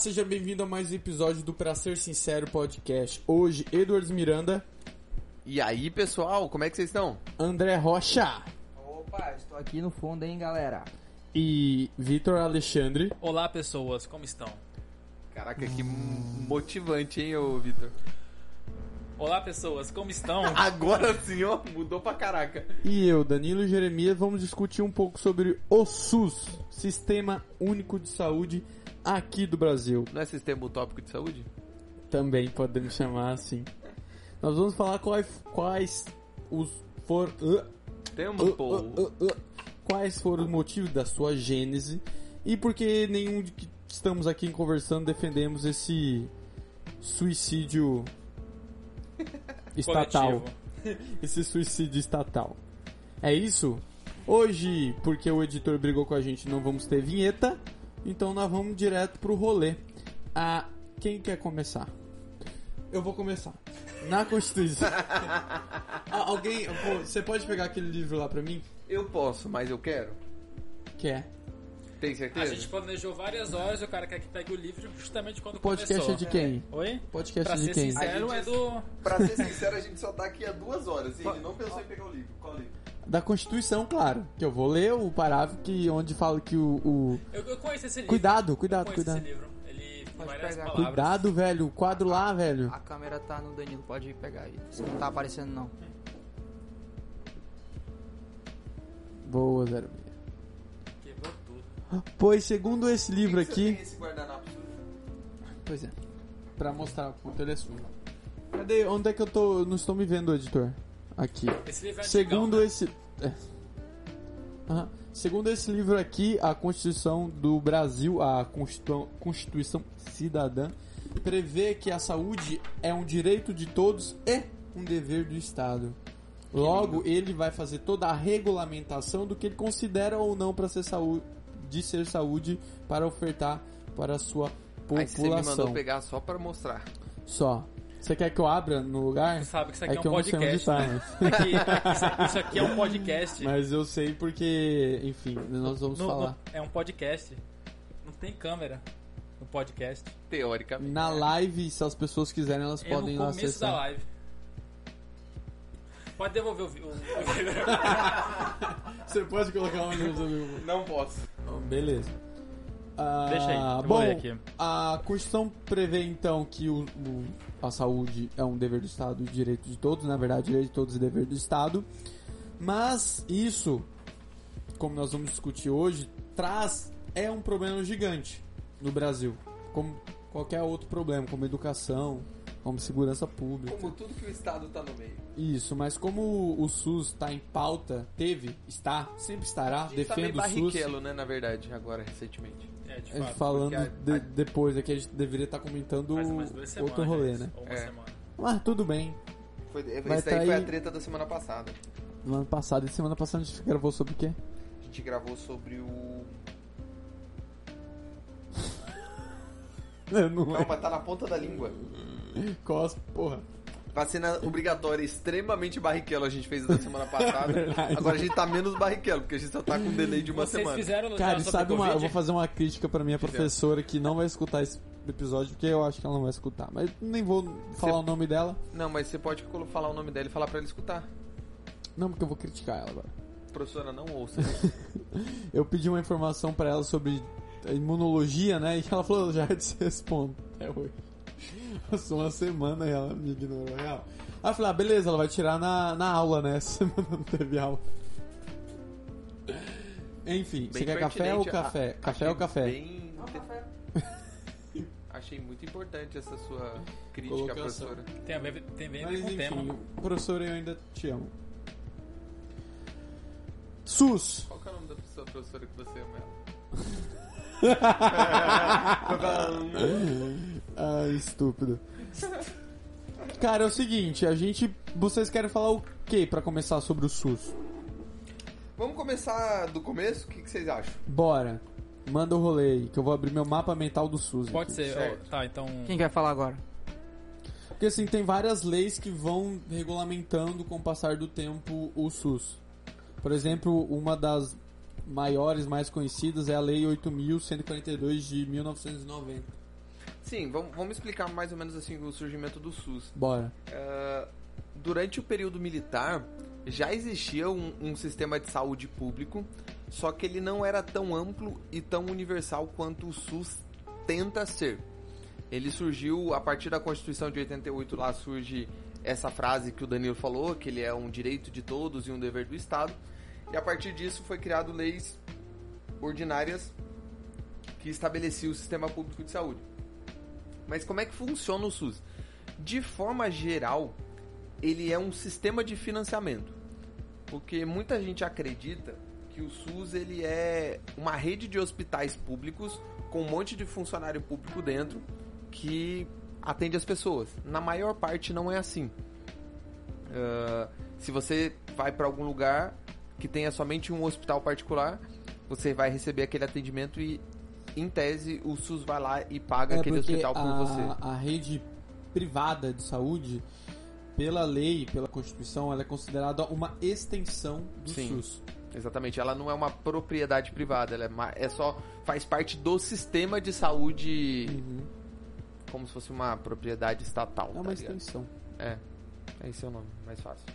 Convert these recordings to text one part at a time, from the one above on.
seja bem-vindo a mais um episódio do Pra Ser Sincero Podcast. Hoje, Edwards Miranda, E aí, pessoal, como é que vocês estão? André Rocha Opa, estou aqui no fundo, hein, galera? e Vitor Alexandre. Olá pessoas, como estão? Caraca, que motivante, hein, ô Vitor? Olá pessoas, como estão? Agora sim, ó, mudou pra caraca. E eu, Danilo Jeremias, vamos discutir um pouco sobre o SUS, Sistema Único de Saúde aqui do Brasil. Não é sistema utópico de saúde? Também podemos chamar assim. Nós vamos falar quais, quais os foram. uh, Temos, uh, uh, quais foram os motivos da sua gênese e por que nenhum de que estamos aqui conversando defendemos esse suicídio estatal. Esse suicídio estatal. É isso? Hoje, porque o editor brigou com a gente, não vamos ter vinheta, então nós vamos direto pro rolê. Ah, quem quer começar? Eu vou começar. Na Constituição. Ah, alguém, pô, você pode pegar aquele livro lá pra mim? Eu posso, mas eu quero. Quer? Tem A certeza? gente planejou várias horas e o cara quer que pegue o livro justamente quando O podcast começou. é de quem? Oi? Podcast Pra de ser quem? sincero, A é gente- do... Pra ser sincero, a gente só tá aqui há duas horas e ele não pensou em pegar o livro. Qual livro? Da Constituição, claro. Que eu vou ler o parágrafo que, onde fala que o. o- Eu, eu conheço esse livro. Cuidado, cuidado, cuidado. esse livro. Ele tem Pode várias pegar. palavras. Cuidado, velho. O quadro lá, velho. A câmera tá no Danilo, pode pegar aí. Você não tá aparecendo, não. Boa, zero. Quebrou tudo. Pois, segundo esse livro aqui. tem esse? Pois é. Pra mostrar o quanto ele é sujo. Cadê? Onde é que eu tô? Eu não estou me vendo, editor. Aqui. Esse livro é Segundo antigão, né? esse. é. Aham. Segundo esse livro aqui, a Constituição do Brasil, a Constitu- Constituição Cidadã, prevê que a saúde é um direito de todos e um dever do Estado. Logo, ele vai fazer toda a regulamentação do que ele considera ou não para ser saúde, de ser saúde para ofertar para a sua Aí você me mandou população. pegar só pra mostrar. Só. Você quer que eu abra no lugar? Você sabe que isso É aqui é, que um eu podcast, tá, né? Aqui- isso, isso aqui é um podcast. Mas eu sei porque, enfim, nós vamos No- falar. no- é um podcast. Não tem câmera no podcast. Teoricamente. Na live, se as pessoas quiserem, elas É podem no começo acessar. da live. Pode devolver o... Você pode colocar onde você Não posso. Beleza. Ah, Deixa aí, eu vou bom, ler aqui. a Constituição prevê então que o, o- a saúde é um dever do Estado e direito de todos, na verdade, direito de todos e dever do Estado. Mas isso, como nós vamos discutir hoje, traz é um problema gigante no Brasil, como qualquer outro problema, como educação, como segurança pública. Como tudo que o Estado tá no meio. Isso, mas como o SUS está em pauta, teve, está, sempre estará, gente tá meio o SUS. né, na verdade, agora, recentemente. É, de A gente fato. falando a- de- a- depois aqui, a gente deveria estar comentando umas duas semanas. outro rolê, né? Ou uma É. Mas tudo bem. Foi, Vai esse tá daí foi aí- a treta da semana passada. No ano passado e semana passada a gente gravou sobre o quê? A gente gravou sobre o. Não Calma, tá na ponta da língua. é. Cos, porra. Vacina obrigatória extremamente barriquelo a gente fez da semana passada. Verdade. Agora a gente tá menos barriquelo, porque a gente só tá com um delay de uma Vocês semana. fizeram Cara, sabe uma, eu vou fazer uma crítica pra minha professora que não vai escutar esse episódio, porque eu acho que ela não vai escutar. Mas nem vou falar o nome dela. Não, mas você pode falar o nome dela e falar pra ela escutar. Não, porque eu vou criticar ela agora. Professora, não ouça. Eu pedi uma informação pra ela sobre imunologia, né? E ela falou, eu já te respondo. É hoje. Passou uma semana e ela me ignorou real. Aí eu falei, ah, beleza, ela vai tirar na, na aula, né? Essa semana não teve aula. Enfim, você Bem quer café ou café? A- café achei ou café? Bem... Achei muito importante essa sua crítica, Colocação. professora. Tem a ver, tem a ver Mas com o enfim, tema. professor, eu ainda te amo. SUS. Qual que é o nome da pessoa, professora que você ama ela? Ah, estúpido. Cara, é o seguinte, a gente. Vocês querem falar o que pra começar sobre o SUS? Vamos começar do começo? O que, que vocês acham? Bora. Manda o rolê aí, que eu vou abrir meu mapa mental do SUS. Pode aqui. ser. Certo. ó, tá, então... Quem quer falar agora? Porque assim, tem várias leis que vão regulamentando com o passar do tempo o SUS. Por exemplo, uma das maiores, mais conhecidas é a Lei 8.142 de 1990. Sim, vamos, vamos explicar mais ou menos assim o surgimento do SUS. Bora. Ah, durante o período militar, já existia um, um sistema de saúde público, só que ele não era tão amplo e tão universal quanto o SUS tenta ser. Ele surgiu a partir da Constituição de 88, lá surge essa frase que o Danilo falou, que ele é um direito de todos e um dever do Estado. E a partir disso foi criado leis ordinárias que estabeleciam o sistema público de saúde. Mas como é que funciona o SUS? De forma geral, ele é um sistema de financiamento. Porque muita gente acredita que o SUS ele é uma rede de hospitais públicos com um monte de funcionário público dentro que atende as pessoas. Na maior parte não é assim. Ah, se você vai para algum lugar que tenha somente um hospital particular, você vai receber aquele atendimento e, em tese, o SUS vai lá e paga É aquele hospital por a, você. a rede privada de saúde, pela lei, pela Constituição, ela é considerada uma extensão do Sim. SUS. Exatamente, ela não é uma propriedade privada, ela é, ma- é só faz parte do sistema de saúde Uhum. como se fosse uma propriedade estatal. É tá uma ligado? extensão. É, esse é o nome, mais fácil.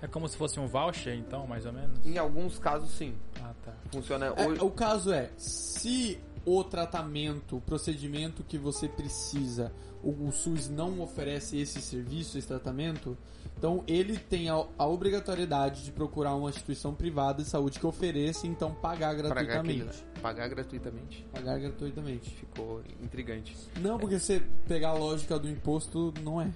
É como se fosse um voucher, então, mais ou menos? em alguns casos, sim. Ah, tá. Funciona É, hoje. o caso é, se o tratamento, o procedimento que você precisa, o, o SUS não oferece esse serviço, esse tratamento, então ele tem a, a obrigatoriedade de procurar uma instituição privada de saúde que ofereça, então pagar Pagar, aquele- gratuitamente. pagar gratuitamente. Pagar gratuitamente. Ficou intrigante. Não, porque você pegar a lógica do imposto, não é.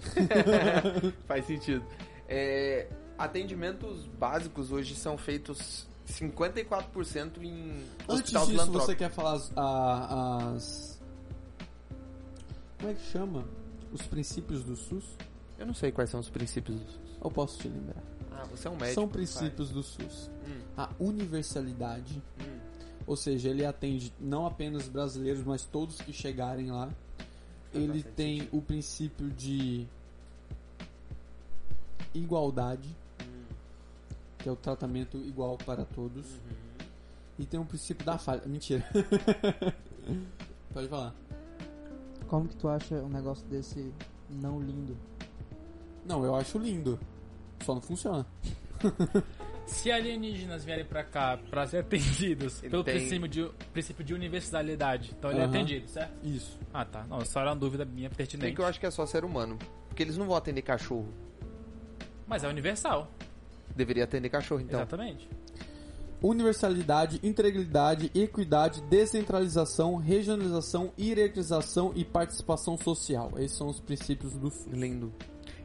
Faz sentido. É, atendimentos básicos hoje são feitos 54% em Antes disso, você quer falar as, as- Como é que chama? Os princípios do SUS? Eu não sei quais são os princípios do SUS. Eu posso te lembrar. Ah, você é um médico. São princípios do SUS. Hum, A universalidade, hum. ou seja, ele atende não apenas brasileiros, mas todos que chegarem lá. Ele bastante tem sentido. o princípio de igualdade, Hum, que é o tratamento igual para todos. uhum. E tem um princípio da falha. Mentira. Pode falar. Como que tu acha um negócio desse não lindo? Não, eu acho lindo. Só não funciona. Se alienígenas vierem pra cá pra ser atendidos Ele pelo tem- princípio, de, princípio de universalidade, então ele é Aham. atendido, certo? Isso. Ah, tá. Não, só era uma dúvida minha Tem pertinente. que eu acho que é só ser humano. Porque eles não vão atender cachorro. Mas é universal. Deveria atender cachorro, então. Exatamente. Universalidade, integridade, equidade, descentralização, regionalização, hierarquização e participação social. Esses são os princípios do SUS. Lindo.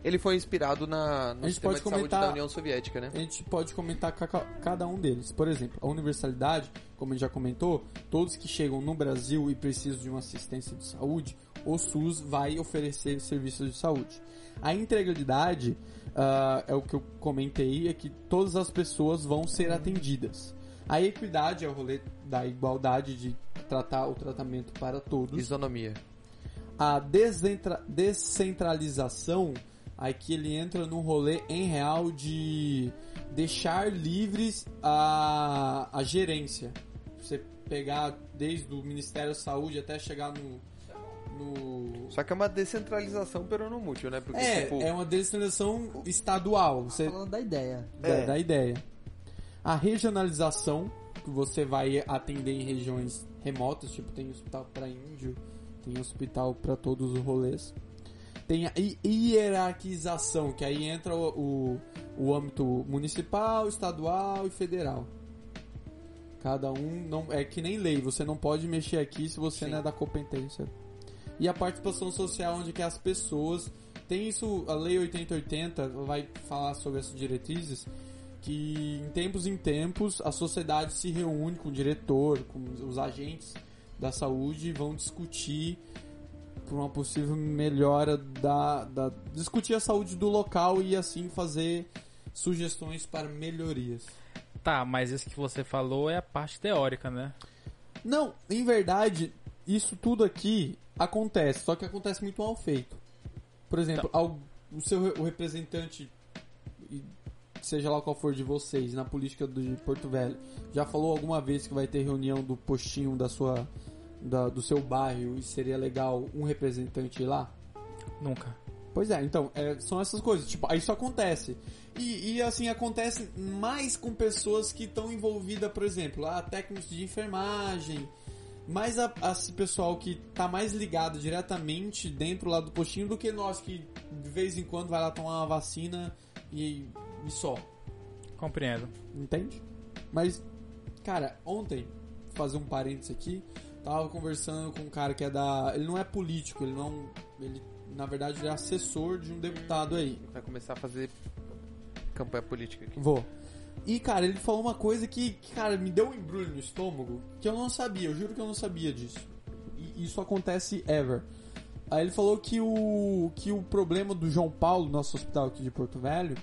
Ele foi inspirado na, no A gente sistema pode de saúde comentar- da União Soviética, né? A gente pode comentar ca- ca- cada um deles. Por exemplo, a universalidade, como a gente já comentou, todos que chegam no Brasil e precisam de uma assistência de saúde, o SUS vai oferecer serviços de saúde. A integridade ah, é o que eu comentei, é que todas as pessoas vão ser atendidas. A equidade é o rolê da igualdade de tratar o tratamento para todos. Isonomia. A descentralização, aqui ele entra num rolê em real de deixar livres a, a gerência. Você pegar desde o Ministério da Saúde até chegar no. No... Só que é uma descentralização peronomútil, né? Porque, É, tipo, é uma descentralização estadual. Você Falando da ideia. da, É. da ideia. A regionalização, que você vai atender em regiões remotas, tipo tem hospital para índio, tem hospital para todos os rolês. Tem a hi- hierarquização, que aí entra o, o, o âmbito municipal, estadual e federal. Cada um não é que nem lei, você não pode mexer aqui se você Sim. não é da competência. E a participação social, onde que as pessoas tem isso, a lei 8080 vai falar sobre essas diretrizes que em tempos em tempos a sociedade se reúne com o diretor, com os agentes da saúde e vão discutir por uma possível melhora da, da discutir a saúde do local e assim fazer sugestões para melhorias. Tá, mas isso que você falou é a parte teórica, né? Não, em verdade, isso tudo aqui acontece, só que acontece muito mal feito. Por exemplo, ao- o seu o representante, seja lá qual for de vocês, na política do- de Porto Velho, já falou alguma vez que vai ter reunião do postinho da sua da- do seu bairro e seria legal um representante ir lá? Nunca. Pois é, então, é, são essas coisas. Tipo, isso acontece. E, e, assim, acontece mais com pessoas que estão envolvidas, por exemplo, a técnicos de enfermagem, mais a, a esse pessoal que tá mais ligado diretamente dentro lá do postinho do que nós que de vez em quando vai lá tomar uma vacina e, e só. Compreendo. Entende? Mas, cara, ontem, fazer um parênteses aqui, tava conversando com um cara que é da. Ele não é político, ele não. Ele, na verdade, ele é assessor de um deputado aí. Vai começar a fazer campanha política aqui. Vou. E, cara, ele falou uma coisa que, cara, me deu um embrulho no estômago que eu não sabia, eu juro que eu não sabia disso. E isso acontece ever. Aí ele falou que o, que o problema do João Paulo, nosso hospital aqui de Porto Velho,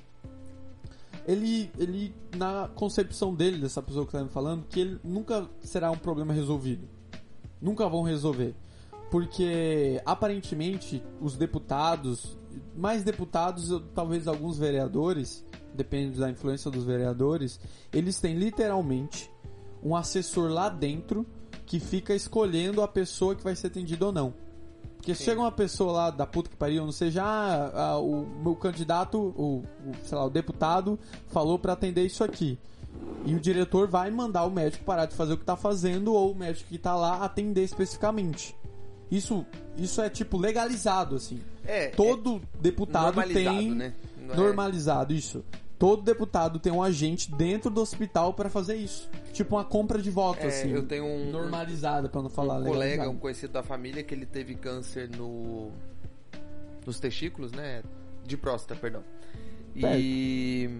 ele, ele, na concepção dele, dessa pessoa que tá me falando, que ele nunca será um problema resolvido. Nunca vão resolver. Porque, aparentemente, os deputados, mais deputados, talvez alguns vereadores, depende da influência dos vereadores, eles têm literalmente um assessor lá dentro que fica escolhendo a pessoa que vai ser atendida ou não. Porque Sim. chega uma pessoa lá da puta que pariu, não seja ah, ah, o meu candidato, o, o, sei lá, o deputado falou pra atender isso aqui. E o diretor vai mandar o médico parar de fazer o que tá fazendo ou o médico que tá lá atender especificamente. Isso, isso é tipo legalizado assim. É, Todo é deputado tem né? É- normalizado isso. Todo deputado tem um agente dentro do hospital pra fazer isso. Tipo uma compra de voto É, assim. eu tenho um, normalizada pra não falar um colega, legalizado. um conhecido da família que ele teve câncer no nos testículos, né? De próstata, perdão. E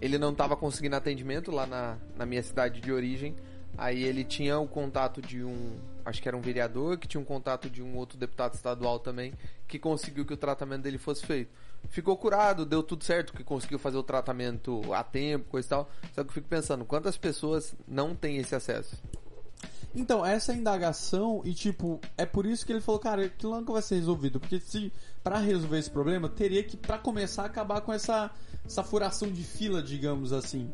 ele não estava conseguindo atendimento lá na, na minha cidade de origem. Aí ele tinha o contato de um, acho que era um vereador, que tinha um contato de um outro deputado estadual também, que conseguiu que o tratamento dele fosse feito. Ficou curado, deu tudo certo, que conseguiu fazer o tratamento a tempo, coisa e tal. Só que eu fico pensando, quantas pessoas não têm esse acesso? Então, essa é a indagação e tipo, é por isso que ele falou, cara, aquilo nunca vai ser resolvido, porque se pra resolver esse problema, teria que pra começar acabar com essa essa furação de fila, digamos assim,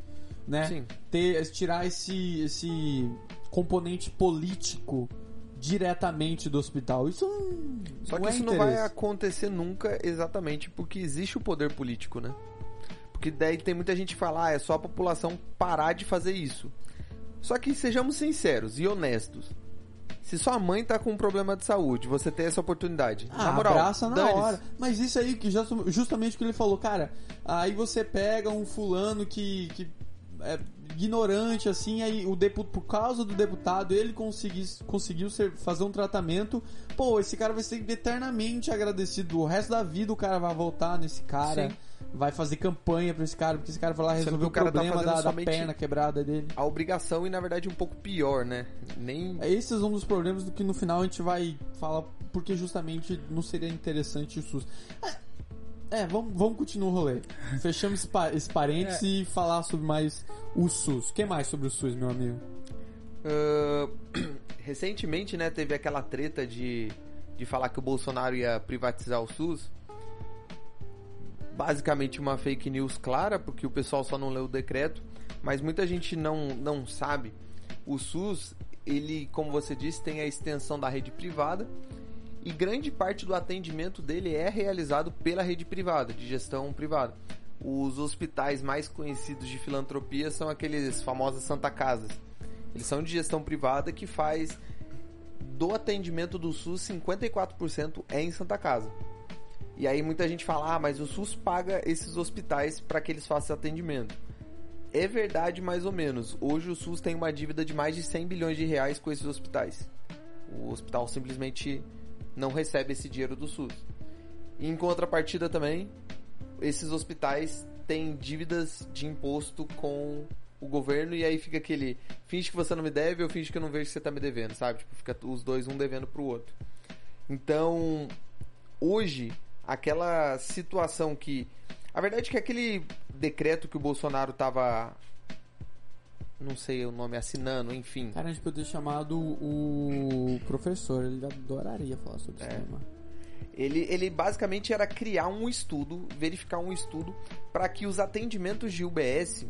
né? Sim. Ter tirar esse esse componente político diretamente do hospital. Isso não, Só que é isso não vai interesse. acontecer nunca exatamente porque existe o poder político, né? Porque daí tem muita gente que fala, ah, é só a população parar de fazer isso. Só que sejamos sinceros e honestos. Se sua mãe tá com um problema de saúde, você tem essa oportunidade. Ah, na moral, abraça na hora. Mas isso aí, que justamente o que ele falou, cara, aí você pega um fulano que, que é ignorante, assim, aí o depu por causa do deputado, ele consegui, conseguiu ser, fazer um tratamento, pô, esse cara vai ser eternamente agradecido. O resto da vida o cara vai voltar nesse cara, Sim. vai fazer campanha pra esse cara, porque esse cara vai lá resolver o cara tá problema fazendo da, da perna quebrada dele. A obrigação e na verdade um pouco pior, né? Nem Esse é um dos problemas do que no final a gente vai falar, porque justamente não seria interessante o SUS. É, é, vamos, vamos continuar o rolê. Fechamos esse, pa- esse parênteses e falar sobre mais o SUS. O que mais sobre o SUS, meu amigo? Ah, recentemente, né, teve aquela treta de, de falar que o Bolsonaro ia privatizar o SUS. Basicamente uma fake news clara, porque o pessoal só não leu o decreto, mas muita gente não, não sabe. O SUS, ele, como você disse, tem a extensão da rede privada e grande parte do atendimento dele é realizado pela rede privada, de gestão privada. Os hospitais mais conhecidos de filantropia são aqueles famosos Santa Casas. Eles são de gestão privada que faz do atendimento do SUS 54% é em Santa Casa. E aí muita gente fala: "Ah, mas o SUS paga esses hospitais para que eles façam atendimento". É verdade mais ou menos. Hoje o SUS tem uma dívida de mais de 100 bilhões de reais com esses hospitais. O hospital simplesmente não recebe esse dinheiro do SUS. Em contrapartida também, esses hospitais têm dívidas de imposto com o governo e aí fica aquele finge que você não me deve, eu finge que eu não vejo que você tá me devendo, sabe? Tipo, fica os dois um devendo pro outro. Então, hoje, aquela situação que a verdade é que aquele decreto que o Bolsonaro tava não sei o nome assinando, enfim. Cara, a gente poderia ter chamado o professor, ele adoraria falar sobre isso. É. mano? Ele, ele basicamente era criar um estudo, verificar um estudo para que os atendimentos de UBS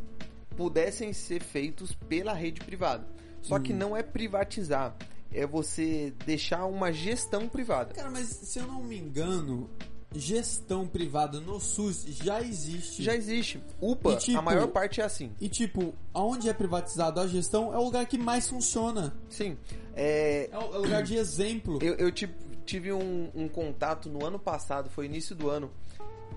pudessem ser feitos pela rede privada. Só que não é privatizar, é você deixar uma gestão privada. Cara, mas se eu não me engano, gestão privada no SUS já existe. Já existe. UPA, E, tipo, a maior parte é assim. E tipo, aonde é privatizado a gestão é o lugar que mais funciona. Sim. É, É o é lugar de exemplo. Eu, eu ti- tive um, um contato no ano passado, foi início do ano,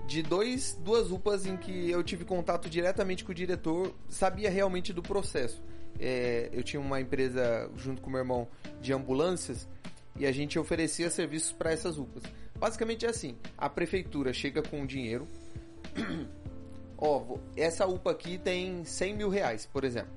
de dois, duas UPAs em que eu tive contato diretamente com o diretor, sabia realmente do processo. É, eu tinha uma empresa junto com meu irmão de ambulâncias e a gente oferecia serviços para essas UPAs. Basicamente é assim: a prefeitura chega com dinheiro. Ó, essa UPA aqui tem 100 mil reais, por exemplo.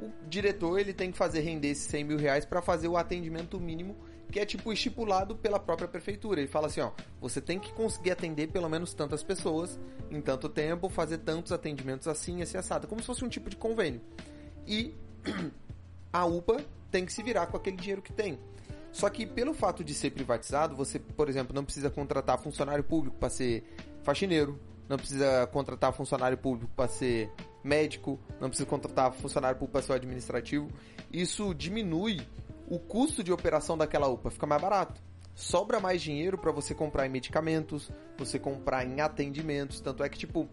O diretor ele tem que fazer render esses 100 mil reais para fazer o atendimento mínimo que é tipo estipulado pela própria prefeitura. Ele fala assim, ó, você tem que conseguir atender pelo menos tantas pessoas em tanto tempo, fazer tantos atendimentos assim, assim assado, como se fosse um tipo de convênio. E a UPA tem que se virar com aquele dinheiro que tem. Só que pelo fato de ser privatizado, você, por exemplo, não precisa contratar funcionário público para ser faxineiro, não precisa contratar funcionário público para ser médico, não precisa contratar funcionário público para ser administrativo. Isso diminui o custo de operação daquela UPA, fica mais barato. Sobra mais dinheiro para você comprar em medicamentos, você comprar em atendimentos, tanto é que tipo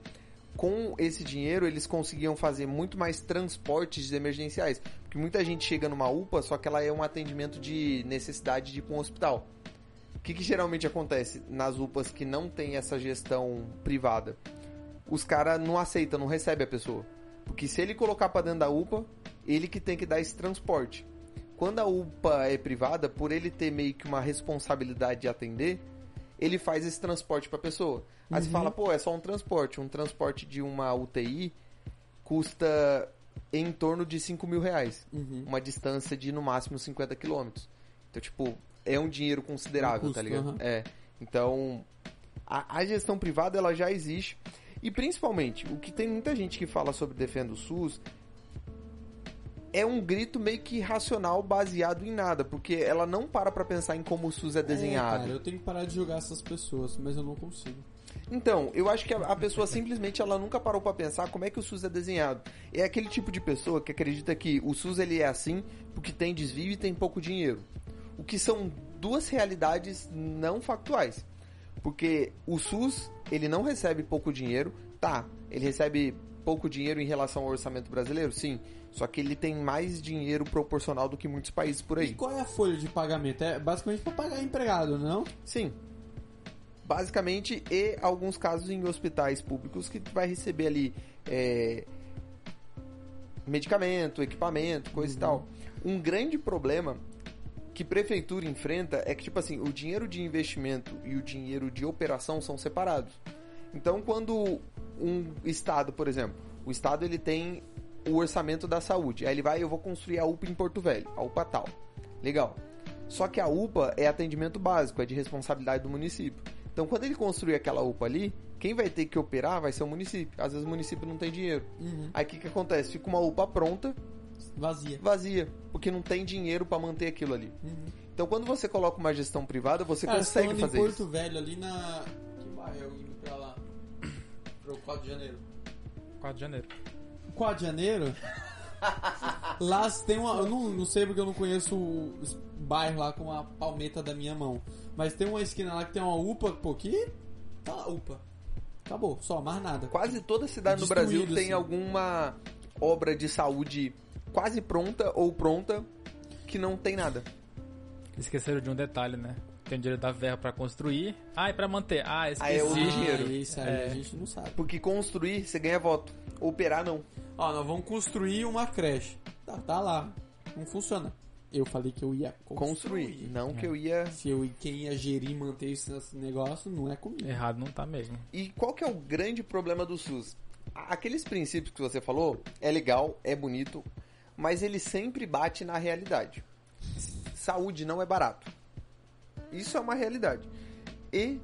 com esse dinheiro eles conseguiam fazer muito mais transportes emergenciais. Porque muita gente chega numa UPA, só que ela é um atendimento de necessidade de ir para um hospital. O que, que geralmente acontece nas UPAs que não tem essa gestão privada? Os caras não aceitam, não recebem a pessoa. Porque se ele colocar para dentro da UPA, ele que tem que dar esse transporte. Quando a UPA é privada, por ele ter meio que uma responsabilidade de atender, ele faz esse transporte para a pessoa. Aí você fala, pô, é só um transporte. Um transporte de uma UTI custa em torno de 5 mil reais. Uhum. Uma distância de no máximo 50 quilômetros. Então, tipo, é um dinheiro considerável, Um custo, tá ligado? aham. É. Então, a, a gestão privada ela já existe. E principalmente, o que tem muita gente que fala sobre Defenda o SUS é um grito meio que irracional baseado em nada, porque ela não para pra pensar em como o SUS é É, desenhado. cara, eu tenho que parar de julgar essas pessoas, mas eu não consigo. Então, eu acho que a, a pessoa simplesmente ela nunca parou pra pensar como é que o SUS é desenhado. É aquele tipo de pessoa que acredita que o SUS ele é assim porque tem desvio e tem pouco dinheiro. O que são duas realidades não factuais. Porque o SUS, ele não recebe pouco dinheiro, tá? Ele recebe pouco dinheiro em relação ao orçamento brasileiro, sim. Só que ele tem mais dinheiro proporcional do que muitos países por E aí. qual é a folha de pagamento? É basicamente pra pagar empregado, não? Sim. Basicamente, e alguns casos em hospitais públicos que vai receber ali é, medicamento, equipamento, coisa e tal. Um grande problema que prefeitura enfrenta é que, tipo assim, o dinheiro de investimento e o dinheiro de operação são separados. Então, quando um estado, por exemplo, o estado ele tem o orçamento da saúde, aí ele vai, eu vou construir a UPA em Porto Velho, a UPA tal. Legal. Só que a UPA é atendimento básico, é de responsabilidade do município. Então, quando ele construir aquela UPA ali, quem vai ter que operar vai ser o município. Às vezes o município não tem dinheiro. Uhum. Aí o que, que acontece? Fica uma UPA pronta, Vazia. vazia, porque não tem dinheiro para manter aquilo ali. Uhum. Então, quando você coloca uma gestão privada, você Cara, consegue fazer em Porto isso. Velho, ali na... Que bairro eu indo pra lá? Pro 4 de janeiro. 4 de janeiro. 4 de janeiro? lá tem uma... Eu não, não sei porque eu não conheço o bairro lá com a palmeta da minha mão. Mas tem uma esquina lá que tem uma UPA, pô, que... Tá lá, UPA. Acabou, só, mais nada. Quase toda cidade no Brasil tem assim. alguma obra de saúde quase pronta ou pronta que não tem nada. Esqueceram de um detalhe, né? Tem dinheiro da verba pra construir. Ah, e pra manter. Ah, esqueci. Aí é o Ah, dinheiro. Isso aí É. a gente não sabe. Porque construir, você ganha voto. Operar, não. Ó, nós vamos construir uma creche. Tá, tá lá. Não funciona. Eu falei que eu ia construir. Construir. Não que eu ia... Se eu quem ia gerir e manter esse negócio, não é comigo. Errado não tá mesmo. E qual que é o grande problema do SUS? Aqueles princípios que você falou, é legal, é bonito, mas ele sempre bate na realidade. Saúde não é barato. Isso é uma realidade. E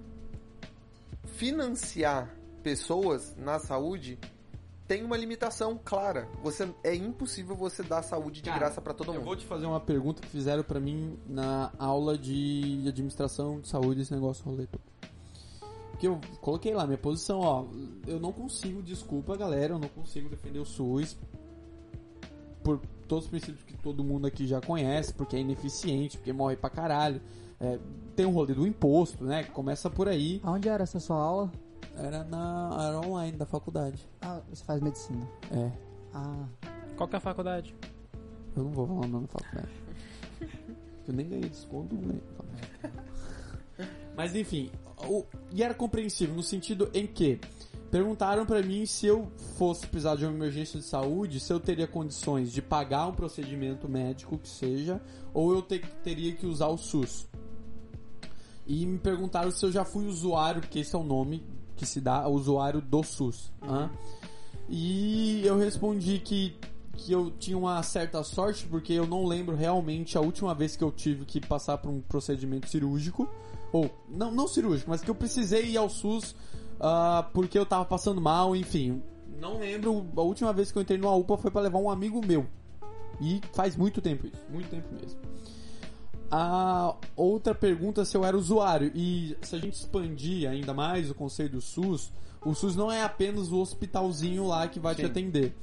financiar pessoas na saúde tem uma limitação clara. Você é impossível você dar saúde de Cara, graça pra todo Eu mundo. vou te fazer uma pergunta que fizeram pra mim na aula de administração de saúde, esse negócio rolê todo. Que eu coloquei lá minha posição, ó. Eu não consigo, desculpa galera, eu não consigo defender o SUS por todos os princípios que todo mundo aqui já conhece, porque é ineficiente, porque morre pra caralho. É, tem o rolê do imposto, né? Começa por aí. Aonde era essa sua aula? Era na era online da faculdade. Ah, você faz medicina. É. Ah, Qual que é a faculdade? Eu não vou falar o nome da faculdade. Eu nem ganhei desconto, né? Mas enfim, o- e era compreensível no sentido em que perguntaram pra mim se eu fosse precisar de uma emergência de saúde, se eu teria condições de pagar um procedimento médico que seja, ou eu te- teria que usar o SUS. E me perguntaram se eu já fui usuário, porque esse é o nome que se dá, usuário do SUS. hã? E eu respondi que, que eu tinha uma certa sorte, porque eu não lembro realmente a última vez que eu tive que passar por um procedimento cirúrgico. Ou, não, não cirúrgico, mas que eu precisei ir ao SUS ah, porque eu tava passando mal, enfim. Não lembro, a última vez que eu entrei numa UPA foi pra levar um amigo meu. E faz muito tempo isso, muito tempo mesmo. A outra pergunta se eu era usuário. E se a gente expandir ainda mais o conceito do SUS, o SUS não é apenas o hospitalzinho lá que vai te Sim. atender.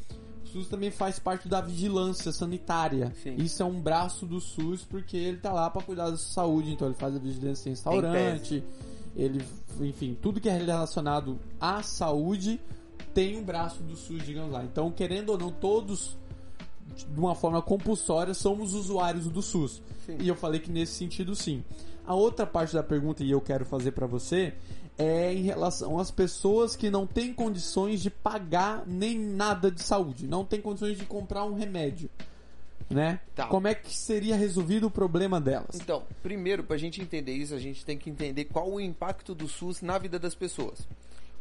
O SUS também faz parte da vigilância sanitária. Sim. Isso é um braço do SUS porque ele tá lá para cuidar da sua saúde. Então ele faz a vigilância em restaurante, ele, enfim, tudo que é relacionado à saúde tem um braço do SUS, digamos lá. Então, querendo ou não, todos de uma forma compulsória somos usuários do SUS. Sim. E eu falei que nesse sentido sim. A outra parte da pergunta e eu quero fazer pra você é em relação às pessoas que não têm condições de pagar nem nada de saúde, não têm condições de comprar um remédio, né? Tá. Como é que seria resolvido o problema delas? Então, primeiro, pra gente entender isso, a gente tem que entender qual o impacto do SUS na vida das pessoas.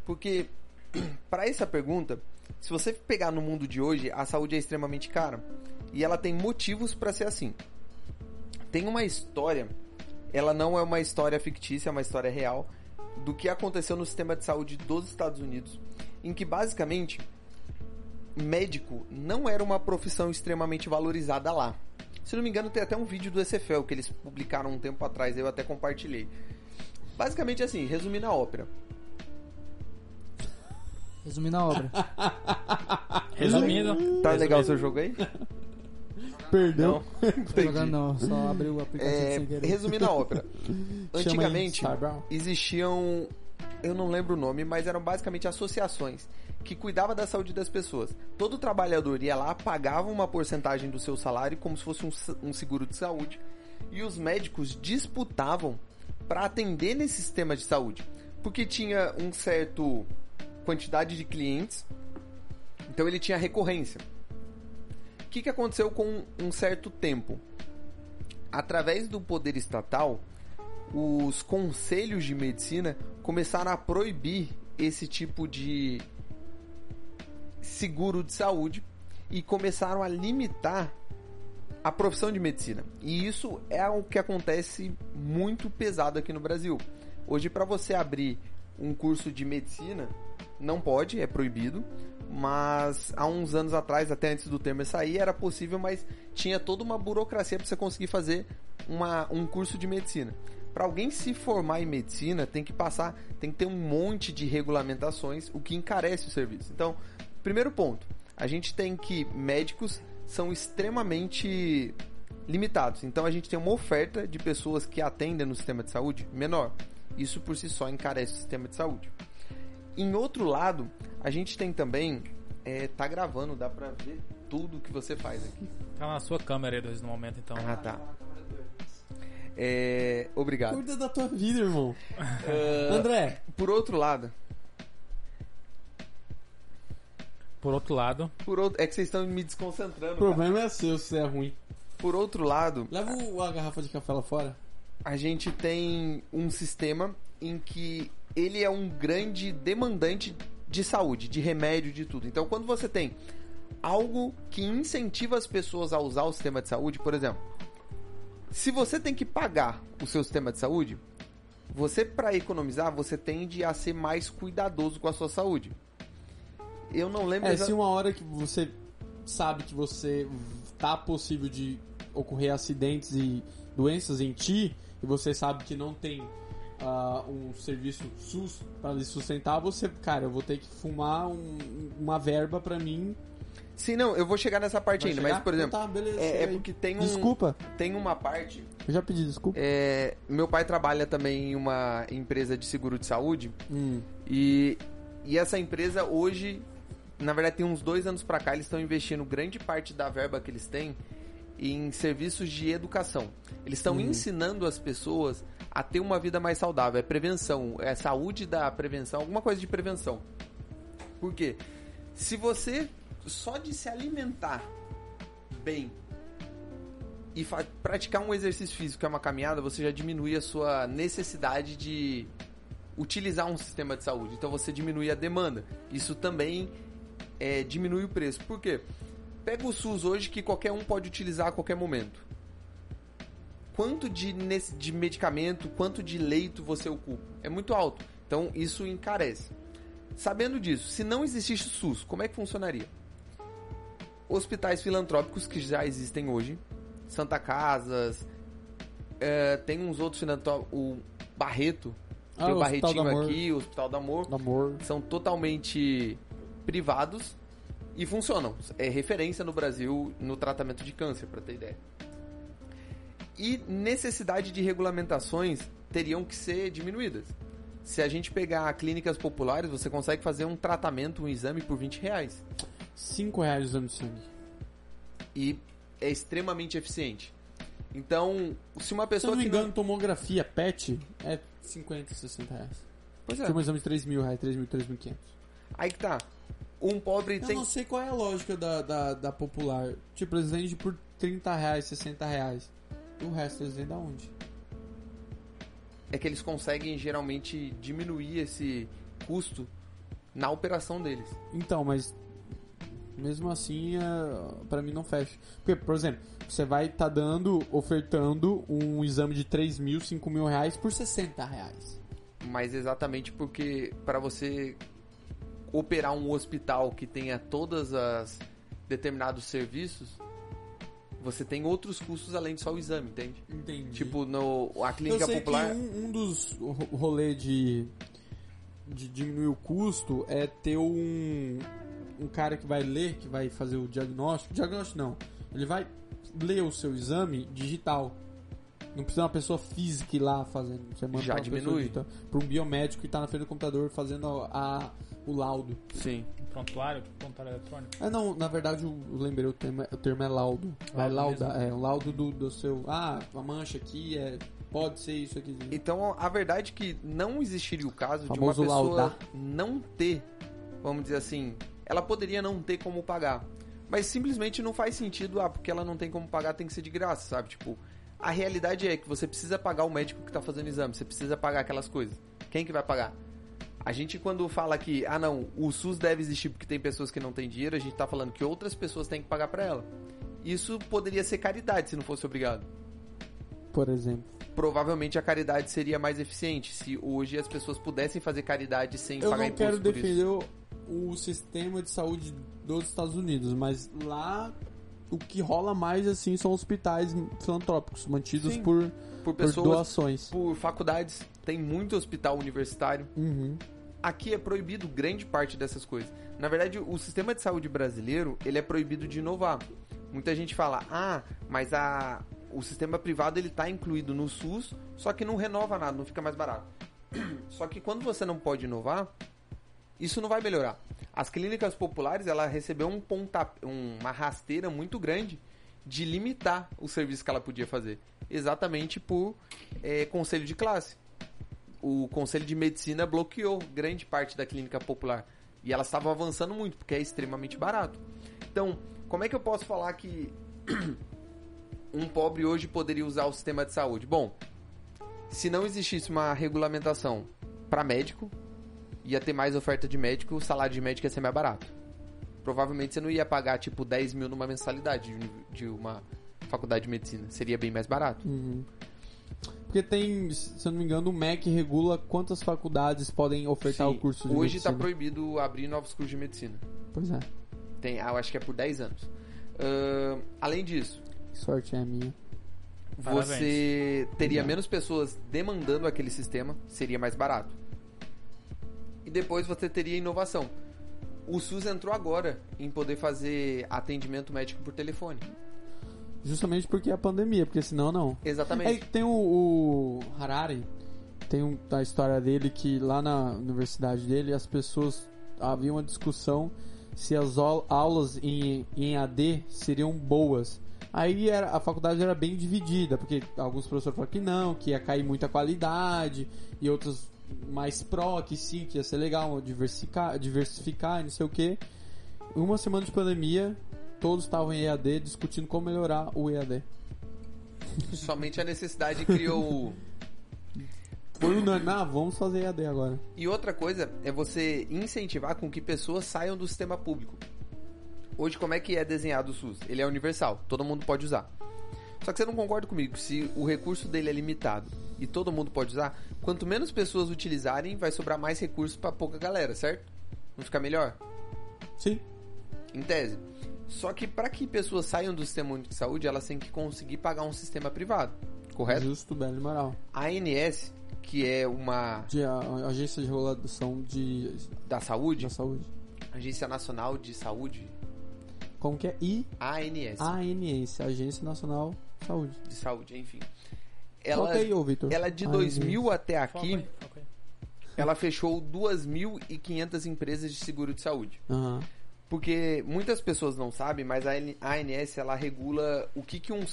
Porque, para essa pergunta, se você pegar no mundo de hoje, a saúde é extremamente cara. E ela tem motivos para ser assim. Tem uma história, ela não é uma história fictícia, é uma história real, do que aconteceu no sistema de saúde dos Estados Unidos, em que basicamente médico não era uma profissão extremamente valorizada lá. Se não me engano, tem até um vídeo do ECFL que eles publicaram um tempo atrás, eu até compartilhei. Basicamente assim, resumindo a ópera. Resumindo a obra. Resumindo. Tá resumindo. legal o seu jogo aí? Perdão. Não tô jogando não, só abriu o aplicativo É, sem querer. resumindo a ópera. Antigamente existiam, eu não lembro o nome, mas eram basicamente associações que cuidavam da saúde das pessoas. Todo trabalhador ia lá, pagava uma porcentagem do seu salário como se fosse um, um seguro de saúde e os médicos disputavam para atender nesse sistema de saúde, porque tinha um certo quantidade de clientes, então ele tinha recorrência. O que, que aconteceu com um certo tempo? Através do poder estatal, os conselhos de medicina começaram a proibir esse tipo de seguro de saúde e começaram a limitar a profissão de medicina. E isso é o que acontece muito pesado aqui no Brasil. Hoje, para você abrir um curso de medicina, não pode, é proibido. Mas há uns anos atrás, até antes do Temer sair, era possível, mas tinha toda uma burocracia para você conseguir fazer uma, um curso de medicina. Para alguém se formar em medicina, tem que passar, tem que ter um monte de regulamentações, o que encarece o serviço. Então, primeiro ponto, a gente tem que médicos são extremamente limitados. Então a gente tem uma oferta de pessoas que atendem no sistema de saúde menor. Isso por si só encarece o sistema de saúde. Em outro lado, a gente tem também. É, tá gravando, dá pra ver tudo que você faz aqui. Tá na sua câmera aí, Dois, no momento, então. Ah, tá. É, obrigado. Cuida da tua vida, irmão. Ah, André, por outro lado, Por outro lado, por outro, é que vocês estão me desconcentrando. o problema é seu se é ruim. Por outro lado, Leva o- a garrafa de café lá fora. A gente tem um sistema em que ele é um grande demandante de saúde, de remédio, de tudo. Então, quando você tem algo que incentiva as pessoas a usar o sistema de saúde, por exemplo, se você tem que pagar o seu sistema de saúde, você para economizar, você tende a ser mais cuidadoso com a sua saúde. Eu não lembro É, exa- se uma hora que você sabe que você tá possível de ocorrer acidentes e doenças em ti, e você sabe que não tem ah, um serviço SUS para lhe sustentar, você, cara, eu vou ter que fumar um- uma verba pra mim Sim, não, eu vou chegar nessa parte Vai ainda, chegar? mas por exemplo, Então tá, beleza, é, é porque tem um Desculpa, tem uma parte eu já pedi desculpa. É, meu pai trabalha também em uma empresa de seguro de saúde Hum. e, e essa empresa hoje, na verdade tem uns dois anos pra cá, eles estão investindo grande parte da verba que eles têm em serviços de educação. Eles estão ensinando as pessoas a ter uma vida mais saudável. É prevenção, é saúde da prevenção, alguma coisa de prevenção. Por quê? Se você só de se alimentar bem e praticar um exercício físico, que é uma caminhada, você já diminui a sua necessidade de utilizar um sistema de saúde. Então você diminui a demanda. Isso também é, diminui o preço. Por quê? Pega o SUS hoje que qualquer um pode utilizar a qualquer momento. Quanto de, nesse- de medicamento, quanto de leito você ocupa? É muito alto. Então isso encarece. Sabendo disso, se não existisse o SUS, como é que funcionaria? Hospitais filantrópicos que já existem hoje, Santa Casas, é, tem uns outros filantrópicos, o Barreto, Ah, tem o Hospital Barretinho aqui, o Hospital do Amor, Do amor. são totalmente privados e funcionam. É referência no Brasil no tratamento de câncer, para ter ideia. E necessidade de regulamentações teriam que ser diminuídas. Se a gente pegar clínicas populares, você consegue fazer um tratamento, um exame por 20 reais. 5 reais o exame de sangue. E é extremamente eficiente. Então, se uma Se eu pessoa não me engano, tomografia PET é 50, 60 reais. Pois é. Tem um exame de 3 mil reais, 3 mil, 3.500. Aí que tá. Um pobre Eu tem. não sei qual é a lógica da, da, da popular. Tipo, eles vendem por 30 reais, 60 reais. E o resto eles vendem aonde? é que eles conseguem geralmente diminuir esse custo na operação deles. Então, mas mesmo assim, é, pra mim não fecha. Porque, por exemplo, você vai estar dando, ofertando um exame de 3 mil, 5 mil reais por 60 reais. Mas exatamente porque para você operar um hospital que tenha todas as determinados serviços, você tem outros custos além de só o exame, entende? Entendi. Tipo, no a eu clínica sei popular, que um, um dos ro- rolê de, de diminuir o custo é ter um, um cara que vai ler, que vai fazer o diagnóstico. Diagnóstico não. Ele vai ler o seu exame digital. Não precisa uma pessoa física ir lá fazendo. Você manda Já pra diminui. Pra um biomédico que tá na frente do computador fazendo a, a- o laudo. sim. Prontuário, prontuário eletrônico. Ah, não, na verdade eu lembrei, o termo, é- o termo é laudo. Vai laudar, é, o laudo do, do seu. Ah, a mancha aqui é. Pode ser isso aqui. Então, a verdade é que não existiria o caso de uma Famoso pessoa laudar. não ter, vamos dizer assim, ela poderia não ter como pagar. Mas simplesmente não faz sentido, ah, porque ela não tem como pagar, tem que ser de graça, sabe? Tipo, a realidade é que você precisa pagar o médico que tá fazendo o exame, você precisa pagar aquelas coisas. Quem que vai pagar? A gente quando fala que, ah não, o SUS deve existir porque tem pessoas que não têm dinheiro, a gente tá falando que outras pessoas têm que pagar pra ela. Isso poderia ser caridade se não fosse obrigado Por exemplo. provavelmente a caridade seria mais eficiente se hoje as pessoas pudessem fazer caridade sem Eu pagar não quero imposto por defender isso. o, o sistema de saúde dos Estados Unidos, mas lá o que rola mais assim são hospitais filantrópicos mantidos Sim. por, Por por pessoas, doações. por faculdades, tem muito hospital universitário. Uhum. Aqui é proibido grande parte dessas coisas. Na verdade, o sistema de saúde brasileiro, ele é proibido de inovar. Muita gente fala: "Ah, mas a o sistema privado ele tá incluído no SUS, só que não renova nada, não fica mais barato". Só que quando você não pode inovar, isso não vai melhorar. As clínicas populares, ela recebeu um ponta, uma rasteira muito grande de limitar o serviço que ela podia fazer, exatamente por eh, conselho de classe. O conselho de medicina bloqueou grande parte da clínica popular e elas estavam avançando muito porque é extremamente barato. Então, como é que eu posso falar que um pobre hoje poderia usar o sistema de saúde? Bom, se não existisse uma regulamentação para médico, ia ter mais oferta de médico, o salário de médico ia ser mais barato. Provavelmente você não ia pagar tipo 10 mil numa mensalidade de uma faculdade de medicina. Seria bem mais barato. Uhum. Porque tem, se eu não me engano, o MEC regula quantas faculdades podem ofertar Sim, o curso de hoje está medicina. proibido abrir novos cursos de medicina. Pois é, Tem, ah, eu acho que é por 10 anos. Ahn, além disso, que sorte é a minha. Parabéns. você teria Obrigado. menos pessoas demandando aquele sistema, seria mais barato. E depois você teria inovação. O SUS entrou agora em poder fazer atendimento médico por telefone. Justamente porque é a pandemia, porque senão não. É, Exatamente. tem o, o Harari, tem um, a história dele que lá na universidade dele as pessoas havia uma discussão se as au- aulas em, em AD seriam boas. Aí era, a faculdade era bem dividida, porque alguns professores falaram que não, que ia cair muita qualidade, e outros mais pró, que sim, que ia ser legal diversificar, diversificar e não sei o que. Uma semana de pandemia, todos estavam em EAD discutindo como melhorar o EAD. Somente a necessidade criou o. Foi unânime, ah, vamos fazer EAD agora. E outra coisa é você incentivar com que pessoas saiam do sistema público. Hoje, como é que é desenhado o SUS? Ele é universal, todo mundo pode usar. Só que você não concorda comigo, se o recurso dele é limitado e todo mundo pode usar, quanto menos pessoas utilizarem, vai sobrar mais recursos para pouca galera, certo? Não fica melhor? Sim. Em tese. Só que para que pessoas saiam do sistema único de saúde, elas têm que conseguir pagar um sistema privado, correto? Justo, belo e moral. A ANS, que é uma De a, a agência de regulação de, da saúde, da saúde. Agência Nacional de Saúde, Como que é? I ANS, ANS, Agência Nacional de Saúde. de Saúde, enfim. Ela, aí, ô, ela de ANS. 2000 até Foca aqui, aí, foca aí. ela fechou 2.500 empresas de seguro de saúde. Aham. Porque muitas pessoas não sabem, mas a ANS ela regula o que, que um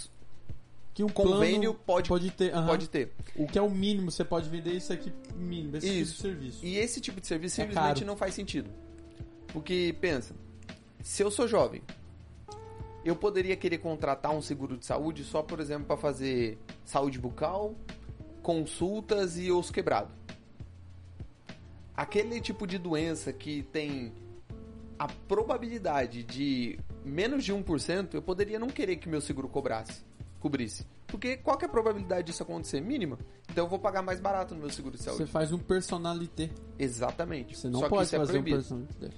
Que um convênio pode, pode ter. aham. pode ter. O que é o mínimo, você pode vender isso aqui mínimo, esse Isso. tipo de serviço. E esse tipo de serviço É simplesmente caro. não faz sentido. Porque, pensa, se eu sou jovem, eu poderia querer contratar um seguro de saúde só, por exemplo, para fazer saúde bucal, consultas e osso quebrado. Aquele tipo de doença que tem a probabilidade de menos de 1%, eu poderia não querer que meu seguro cobrasse, cobrisse. Porque qual é a probabilidade disso acontecer? Mínima. Então eu vou pagar mais barato no meu seguro de saúde. Você faz um personalité. Exatamente. Você não Só que pode é fazer um proibido. personalité.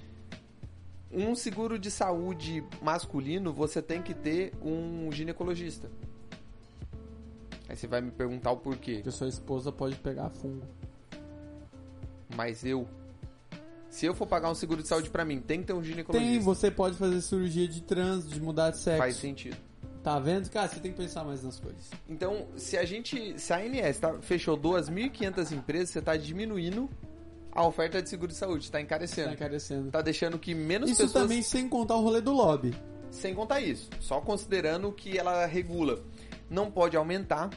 Um seguro de saúde masculino, você tem que ter um ginecologista. Aí você vai me perguntar o porquê. Porque sua esposa pode pegar fungo. Mas eu. Se eu for pagar um seguro de saúde pra mim, tem que ter um ginecologista. Tem, você pode fazer cirurgia de trans, de mudar de sexo. Faz sentido. Tá vendo? Cara, você tem que pensar mais nas coisas. Então, se a gente. Se a ANS tá, fechou 2.500 empresas, você tá diminuindo a oferta de seguro de saúde, tá Tá encarecendo. encarecendo. Tá deixando que menos Isso pessoas. também sem contar o rolê do lobby. Sem contar isso, só considerando que ela regula. Não pode aumentar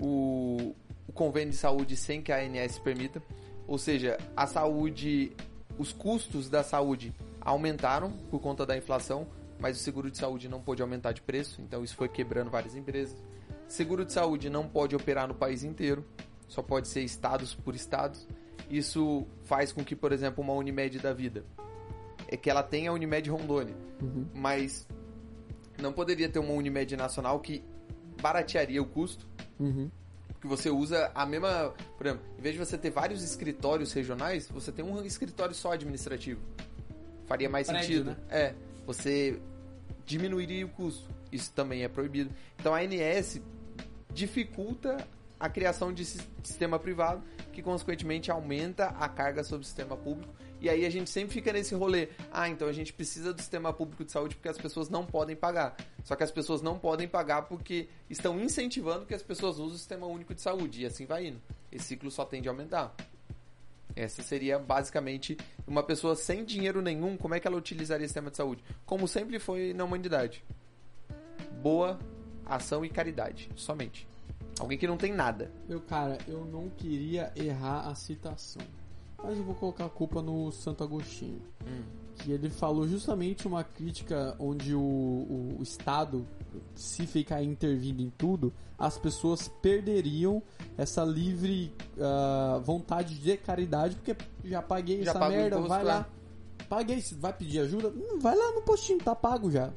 o, o convênio de saúde sem que a ANS permita. Ou seja, a saúde, os custos da saúde aumentaram por conta da inflação, mas o seguro de saúde não pôde aumentar de preço, então isso foi quebrando várias empresas. Seguro de saúde não pode operar no país inteiro, só pode ser estados por estados. Isso faz com que, por exemplo, uma Unimed da vida é que ela tenha a Unimed Rondônia, Uhum. mas não poderia ter uma Unimed nacional que baratearia o custo, Uhum. porque você usa a mesma, por exemplo, em vez de você ter vários escritórios regionais, você tem um escritório só administrativo. Faria mais Prédio, sentido. né? É, você diminuiria o custo. Isso também é proibido. Então a ANS dificulta a criação de sis- sistema privado, que consequentemente aumenta a carga sobre o sistema público. E aí a gente sempre fica nesse rolê. Ah, então a gente precisa do sistema público de saúde porque as pessoas não podem pagar. Só que as pessoas não podem pagar porque estão incentivando que as pessoas usem o sistema único de saúde. E assim vai indo. Esse ciclo só tende a aumentar. Essa seria basicamente uma pessoa sem dinheiro nenhum, como é que ela utilizaria o sistema de saúde? Como sempre foi na humanidade. Boa ação e caridade, somente. Alguém que não tem nada. Meu cara, eu não queria errar a citação. Mas eu vou colocar a culpa no Santo Agostinho. Que ele falou justamente uma crítica onde o, o, o Estado, se ficar intervindo em tudo, as pessoas perderiam essa livre ah, vontade de caridade, porque já paguei Já essa merda, imposto, vai é. lá. Paguei, vai pedir ajuda? Hum, vai lá no postinho, tá pago já.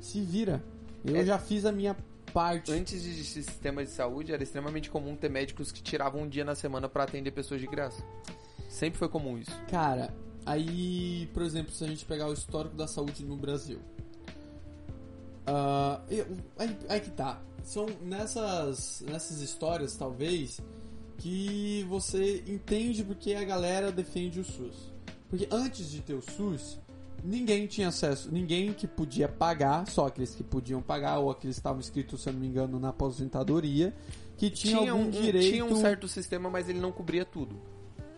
Se vira. Eu É. já fiz a minha parte. Antes de existir sistema de saúde, era extremamente comum ter médicos que tiravam um dia na semana pra atender pessoas de graça. Sempre foi comum isso. Cara, aí, por exemplo, se a gente pegar o histórico da saúde no Brasil. eu- aí, aí que tá. São nessas, nessas histórias, talvez, que você entende porque a galera defende o SUS. Porque antes de ter o SUS, ninguém tinha acesso, ninguém que podia pagar, só aqueles que podiam pagar ou aqueles que estavam inscritos, se eu não me engano, na aposentadoria, que tinha, algum um, direito, tinha um certo sistema, mas ele não cobria tudo.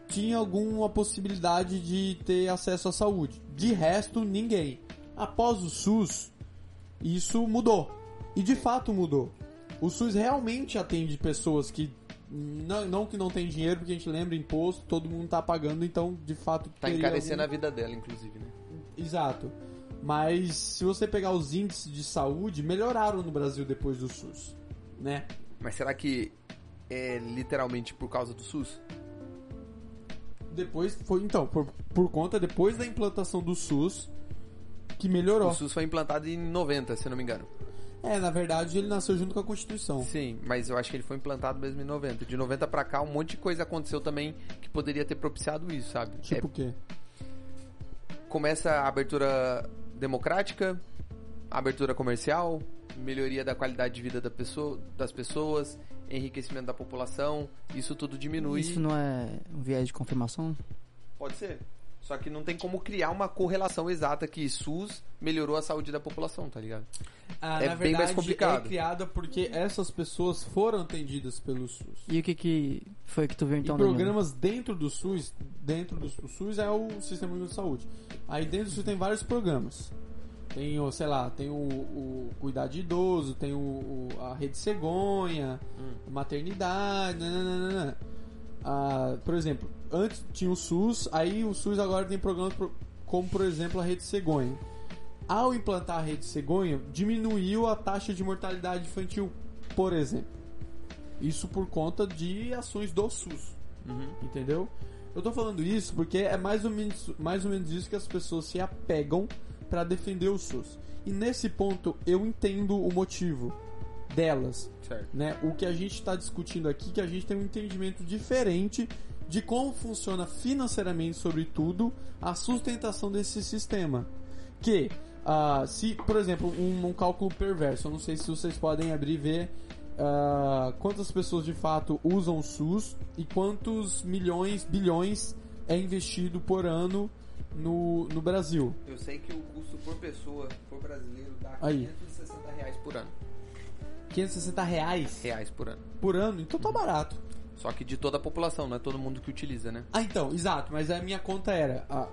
tinha alguma possibilidade de ter acesso à saúde. De resto, ninguém. Após o SUS, isso mudou. E de fato mudou. O SUS realmente atende pessoas que não, não que não tem dinheiro, porque a gente lembra imposto, todo mundo tá pagando, então de fato Tá encarecendo algum- a vida dela, inclusive, né? Exato. Mas se você pegar os índices de saúde, melhoraram no Brasil depois do SUS, né? Mas será que é literalmente por causa do SUS? Depois foi então, por, por conta depois da implantação do SUS que melhorou. O SUS foi implantado em 90, se não me engano. É, na verdade ele nasceu junto com a Constituição. Sim, mas eu acho que ele foi implantado mesmo em 90. De 90 pra cá, um monte de coisa aconteceu também que poderia ter propiciado isso, sabe? Tipo o quê? Começa a abertura democrática, a abertura comercial, melhoria da qualidade de vida da pessoa, das pessoas, enriquecimento da população, isso tudo diminui. Isso não é um viés de confirmação? Pode ser. Só que não tem como criar uma correlação exata que SUS melhorou a saúde da população, tá ligado? Ah, É na bem mais verdade, complicado. É criada porque essas pessoas foram atendidas pelo SUS. E o que que foi que tu viu então, e programas dentro do SUS, dentro do SUS é o Sistema Único de Saúde. Aí dentro do SUS tem vários programas. Tem, o, sei lá, tem o, o Cuidar de Idoso, tem o, o- a Rede Cegonha, Maternidade, nananana. Ah, por exemplo, antes tinha o SUS, aí o SUS agora tem programas pro- como, por exemplo, a Rede Cegonha. Ao implantar a Rede Cegonha, diminuiu a taxa de mortalidade infantil, por exemplo. Isso por conta de ações do SUS. Entendeu? Eu tô falando isso porque é mais ou menos, mais ou menos isso que as pessoas se apegam pra defender o SUS. E nesse ponto eu entendo o motivo delas, Certo. né? O que a gente está discutindo aqui que a gente tem um entendimento diferente de como funciona financeiramente, sobretudo, a sustentação desse sistema. Que, ah, se, por exemplo, um, um cálculo perverso, eu não sei se vocês podem abrir e ver ah, quantas pessoas de fato usam o SUS e quantos milhões, bilhões é investido por ano no, no Brasil. Eu sei que o custo por pessoa, por brasileiro, dá Aí. 560 reais por ano. 560 reais Reais por ano. por ano, então tá barato. Só que de toda a população, não é todo mundo que utiliza, né? Ah, então, exato, mas a minha conta era a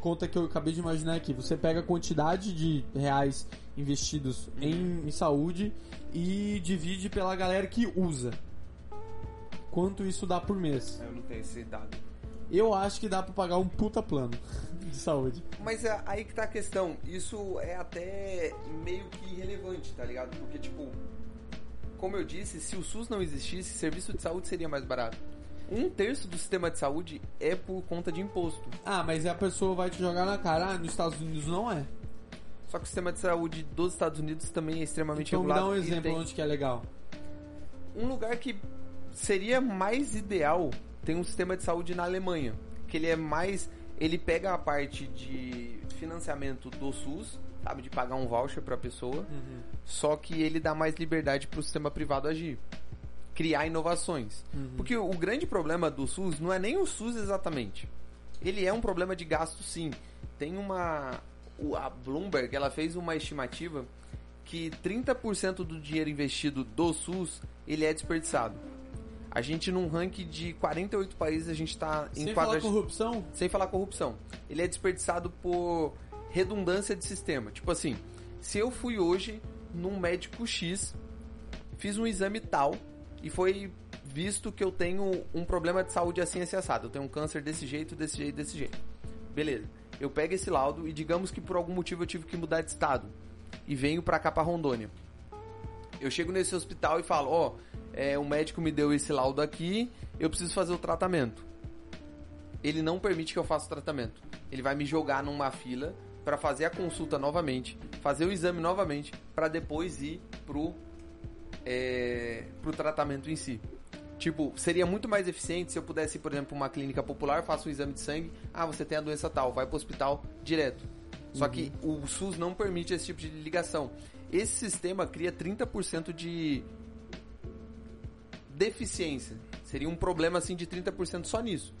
conta que eu acabei de imaginar aqui. Você pega a quantidade de reais investidos em, em saúde e divide pela galera que usa. Quanto isso dá por mês? Eu não tenho esse dado. Eu acho que dá pra pagar um puta plano de saúde. Mas é aí que tá a questão. Isso é até meio que irrelevante, tá ligado? Porque, tipo, como eu disse, se o SUS não existisse, serviço de saúde seria mais barato. Um terço do sistema de saúde é por conta de imposto. Ah, mas a pessoa vai te jogar na cara. Ah, nos Estados Unidos não é. Só que o sistema de saúde dos Estados Unidos também é extremamente Então me dá regulado. um exemplo tem onde que é legal. Um lugar que seria mais ideal tem um sistema de saúde na Alemanha, que ele é mais, ele pega a parte de financiamento do SUS, sabe, de pagar um voucher para a pessoa, só que ele dá mais liberdade para o sistema privado agir, criar inovações. Porque o grande problema do SUS não é nem o SUS exatamente. Ele é um problema de gasto sim. Tem uma a Bloomberg, ela fez uma estimativa que 30% do dinheiro investido do SUS, ele é desperdiçado. A gente num ranking de 48 países, a gente tá em Sem quadra... falar corrupção, sem falar corrupção. Ele é desperdiçado por redundância de sistema. Tipo assim, se eu fui hoje num médico X, fiz um exame tal e foi visto que eu tenho um problema de saúde assim, assim, assado. Eu tenho um câncer desse jeito, desse jeito, desse jeito. Beleza. Eu pego esse laudo e digamos que por algum motivo eu tive que mudar de estado e venho pra cá pra Rondônia. Eu chego nesse hospital e falo, ó, é, o médico me deu esse laudo aqui, eu preciso fazer o tratamento ele não permite que eu faça o tratamento. Ele vai me jogar numa fila para fazer a consulta novamente, fazer o exame novamente, para depois ir pro, é, pro tratamento em si. Tipo, seria muito mais eficiente se eu pudesse ir, por exemplo, uma clínica popular, faço um exame de sangue, ah, você tem a doença tal, vai pro hospital direto. Só que o SUS não permite esse tipo de ligação. Esse sistema cria 30% de deficiência. Seria um problema assim de 30% só nisso.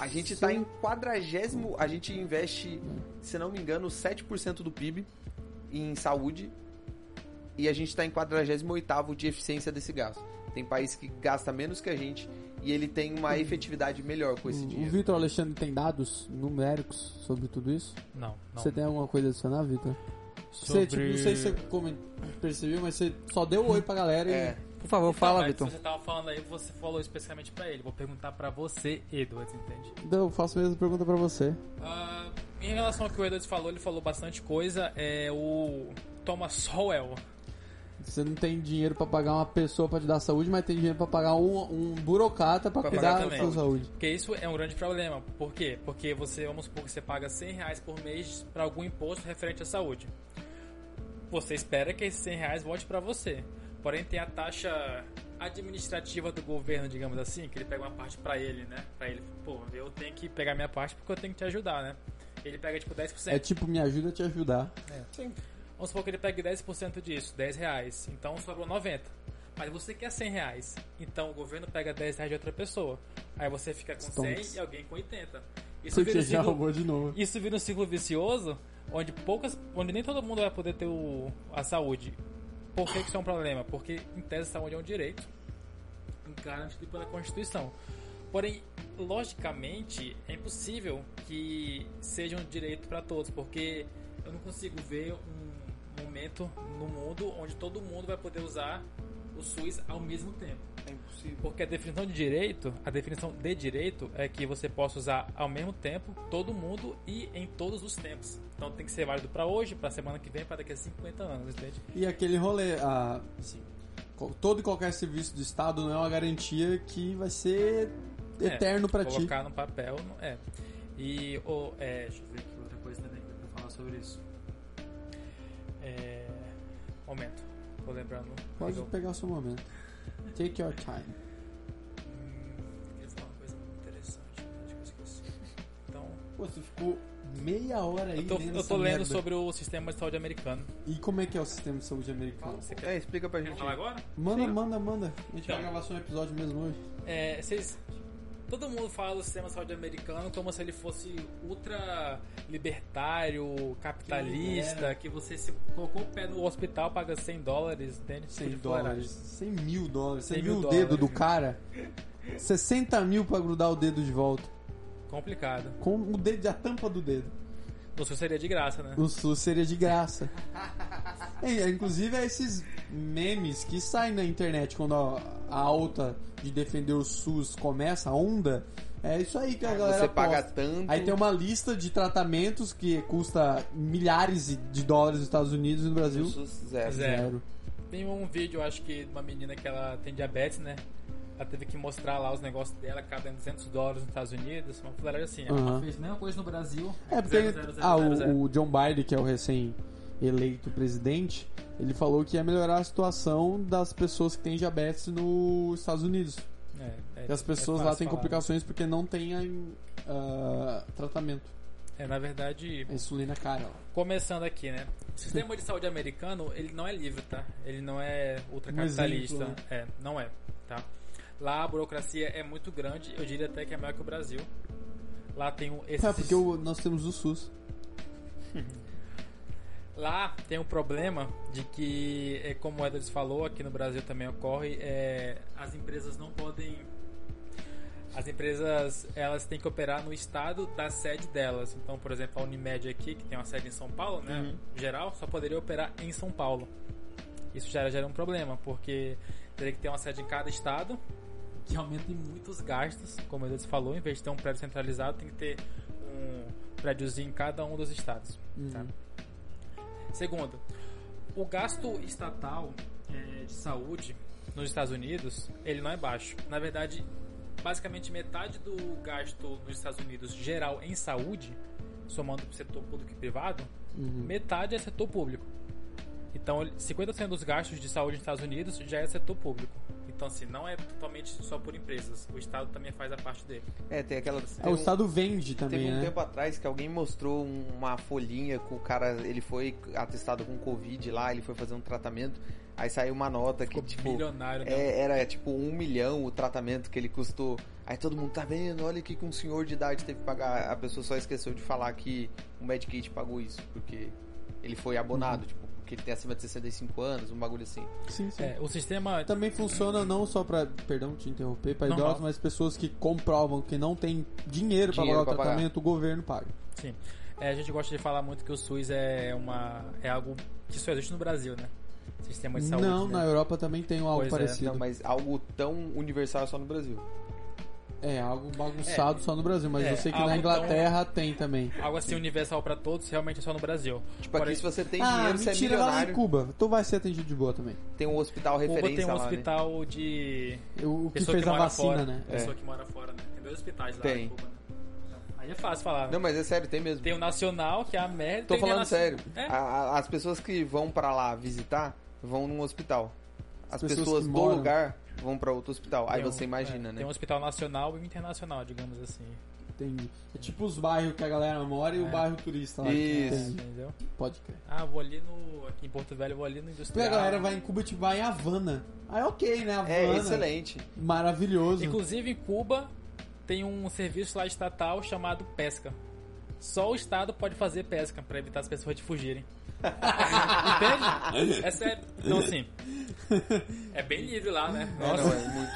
A gente tá em quadragésimo, a gente investe, se não me engano, 7% do PIB em saúde e a gente tá em 48º de eficiência desse gasto. Tem país que gasta menos que a gente e ele tem uma efetividade melhor com esse O dinheiro. Vitor Alexandre tem dados numéricos sobre tudo isso? Não, não. Você tem alguma coisa a adicionar, Vitor? Sobre... Você, tipo, não sei se você percebeu, mas você só deu oi pra galera e... Por favor, Então, fala, Vitor. Você tava falando aí, você falou especificamente pra ele. Vou perguntar pra você, Edwards, entende? Então, eu faço a mesma pergunta pra você. Ah, em relação ao que o Edwards falou, ele falou bastante coisa. É o Thomas Sowell. Você não tem dinheiro pra pagar uma pessoa pra te dar saúde, mas tem dinheiro pra pagar um, um burocrata pra Pra cuidar da sua saúde. Porque isso é um grande problema. Por quê? Porque você, vamos supor que você paga 100 reais por mês pra algum imposto referente à saúde. Você espera que esses 100 reais volte pra você. Porém, tem a taxa administrativa do governo, digamos assim, que ele pega uma parte pra ele, né? Pra ele, pô, eu tenho que pegar minha parte porque eu tenho que te ajudar, né? Ele pega tipo 10%. É tipo, me ajuda a te ajudar. Vamos supor que ele pegue 10% disso, 10 reais. Então sobrou 90. Mas você quer 100 reais. Então o governo pega 10 reais de outra pessoa. Aí você fica com 100 Stonks. e alguém com 80. Isso Porque vira, um já ciclo, roubou de novo. isso vira um ciclo vicioso onde poucas. onde nem todo mundo vai poder ter o, a saúde. Por que isso é um problema? Porque em tese saúde é um direito garantido pela Constituição. Porém, logicamente, é impossível que seja um direito para todos, porque eu não consigo ver um momento no mundo onde todo mundo vai poder usar o SUS ao mesmo tempo. É impossível. Porque a definição de direito, a definição de direito é que você possa usar ao mesmo tempo todo mundo e em todos os tempos. Então tem que ser válido para hoje, para semana que vem, para daqui a 50 anos, entende? E aquele rolê, ah, assim, todo e qualquer serviço do Estado não é uma garantia que vai ser É, eterno pra ti. Colocar no papel, não é. E o é, deixa eu ver aqui outra coisa também pra falar sobre isso. É, momento, tô lembrando. Pode Eu- pegar o seu momento. Take your time. Queria falar uma coisa muito interessante, esqueci. Então, Pô, você ficou meia hora aí eu tô, lendo eu tô lendo sobre o sistema de saúde americano. E como é que é o sistema de saúde americano? Você quer É, explica pra gente. falar agora? Manda, Sim. manda, manda. A gente vai Então. gravar só um episódio mesmo hoje. É, vocês. Todo mundo fala do sistema de saúde americano como se ele fosse ultra libertário, capitalista, que você se colocou o pé no hospital, paga 100 dólares, entende? 100 Tipo de dólares. fuleiragem. 100 mil dólares. Você 100 viu mil o dedo dólares, do cara? 60 mil pra grudar o dedo de volta. Complicado. Com o dedo, a tampa do dedo. No sul seria de graça, né? O SUS seria de graça. É, inclusive, é esses memes que saem na internet quando a alta de defender o SUS começa, a onda. É isso aí que a galera Você paga posta. tanto. Aí tem uma lista de tratamentos que custa milhares de dólares nos Estados Unidos e no Brasil. SUS zero. Zero. Tem um vídeo, acho que, de uma menina que ela tem diabetes, né? Ela teve que mostrar lá os negócios dela, cada 200 dólares nos Estados Unidos, uma fuleiragem assim. Ela Aham. fez a mesma coisa no Brasil. É, porque ah, o, o John Biden, que é o recém-eleito presidente, ele falou que ia melhorar a situação das pessoas que têm diabetes nos Estados Unidos. É, é- E as é pessoas lá fácil têm falar. complicações porque não têm ah, tratamento. É, na verdade, A insulina é cara. ó. começando aqui, né? O sistema de saúde americano, ele não é livre, tá? Ele não é Um ultracapitalista. exemplo, né? É, não é, tá? Lá a burocracia é muito grande, eu diria até que é maior que o Brasil. Lá tem um É, porque o- nós temos o SUS. Lá tem um problema de que, é, como o Edwards falou, aqui no Brasil também ocorre, é, as empresas não podem. As empresas elas têm que operar no estado da sede delas. Então, por exemplo, a Unimed aqui, que tem uma sede em São Paulo, né? Geral, só poderia operar em São Paulo. Isso já gera um problema, porque teria que ter uma sede em cada estado, que aumenta em muitos gastos, como o Edwards falou, em vez de ter um prédio centralizado, tem que ter um prédiozinho em cada um dos estados. Tá? Segundo, o gasto estatal eh, de saúde nos Estados Unidos, ele não é baixo. Na verdade, basicamente metade do gasto nos Estados Unidos geral em saúde, somando o setor público e privado, metade é setor público. Então, ele- 50% dos gastos de saúde nos Estados Unidos já é setor público. Então, assim, não é totalmente só por empresas. O Estado também faz a parte dele. É, tem aquela. É, tem o um- Estado vende Teve também, um né? tempo atrás que alguém mostrou um- uma folhinha com o cara, ele foi atestado com Covid lá, ele foi fazer um tratamento, aí saiu uma nota que, Ficou tipo, bilionário, né? é, era tipo um milhão o tratamento que ele custou. Aí todo mundo tá vendo, olha que um senhor de idade teve que pagar. A pessoa só esqueceu de falar que o Medicaid pagou isso, porque ele foi abonado, tipo, porque ele tem acima de 65 anos, um bagulho assim. Sim, sim. É, o sistema. Também funciona não só pra, perdão te interromper, pra Normal. idosos, mas pessoas que comprovam que não tem dinheiro pra Dinheiro pagar o pra pagar. tratamento, o governo paga. Sim. É, a gente gosta de falar muito que o SUS é uma. é algo que só existe no Brasil, né? Sistema de saúde. não, né? na Europa também tem algo Pois é, parecido. Não, mas algo tão universal é só no Brasil. É, algo bagunçado só no Brasil, mas É, eu sei que na tão- Inglaterra tem também. Algo assim universal pra todos, realmente é só no Brasil. Tipo, aqui se você tem ah, dinheiro, você é mentira, lá em milionário. Cuba. Tu vai ser atendido de boa também. Tem um hospital Cuba referência tem um lá, né? hospital de. O, que pessoa fez a mora vacina, fora, né? Pessoa É. que mora fora, né? Tem dois hospitais lá Tem. em Cuba, né? Aí é fácil falar. né? Não, mas é sério, tem mesmo. Tem o Nacional, que é a merda. Tô tem falando a sério. É. A- a- as pessoas que vão pra lá visitar vão num hospital. As pessoas pessoas, que do moram- lugar vão pra outro hospital. Aí Tem um- você imagina, é, né? Tem um hospital nacional e um internacional, digamos assim. Entendi. É tipo os bairros que a galera mora e o É. bairro turista lá. que Isso. Entendeu? Pode crer. Ah, vou ali no. Aqui em Porto Velho, vou ali no industrial. a galera vai em Cuba e tipo, vai em Havana. Aí ok, né? Havana. É excelente. Maravilhoso. Inclusive em Cuba tem um serviço lá estatal chamado pesca. Só o estado pode fazer pesca pra evitar as pessoas de fugirem. Entende? É sério. Então assim, é bem livre lá, né? É, Nossa, não, é muito.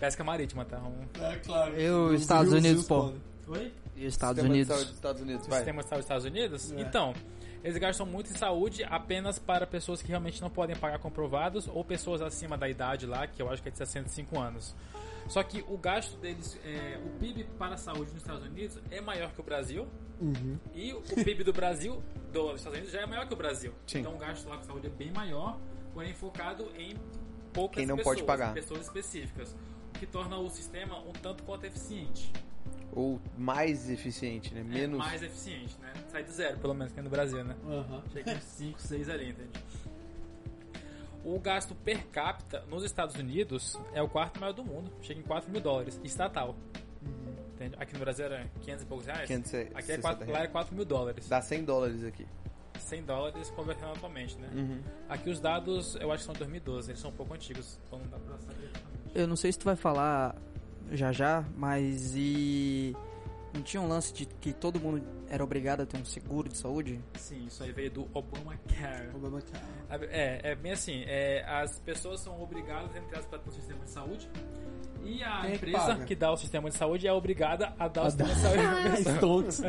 pesca marítima, tá? Um... É claro. E os Os Estados rios- Unidos, pô? Oi? E os Estados Sistema de Unidos? saúde dos Estados Unidos, vai. sistema de saúde dos Estados Unidos? É. Então, eles gastam muito em saúde apenas para pessoas que realmente não podem pagar comprovados ou pessoas acima da idade lá, que eu acho que é de 65 anos. Só que o gasto deles, é, o PIB para a saúde nos Estados Unidos é maior que o Brasil Uhum. e o PIB do Brasil, dos Estados Unidos, já é maior que o Brasil. Sim. Então o gasto lá com saúde é bem maior, porém focado em poucas Quem não pessoas, pode pagar. pessoas específicas, o que torna o sistema um tanto quanto eficiente. Ou mais eficiente, né? É, Menos. mais eficiente, né? Sai do zero, pelo menos, que é no Brasil, né? Aham. Chega em 5, 6 ali, entende? O gasto per capita nos Estados Unidos é o quarto maior do mundo. Chega em 4 mil dólares, estatal. Entende? Aqui no Brasil era 500 e poucos reais. 560 Aqui é 4, lá é 4 mil dólares. Dá 100 dólares aqui. 100 dólares convertendo atualmente, né? Uhum. Aqui os dados, eu acho que são de 2012. Eles são um pouco antigos, então não dá pra saber. Eu não sei se tu vai falar já já, mas e. Não tinha um lance de que todo mundo era obrigado a ter um seguro de saúde? Sim, isso aí veio do Obamacare. Obamacare. É, é bem assim, é, as pessoas são obrigadas entre aspas, a ter um sistema de saúde e a Quem é empresa paga? que, dá o sistema de saúde é obrigada a dar o A sistema dar- de saúde. Stonks.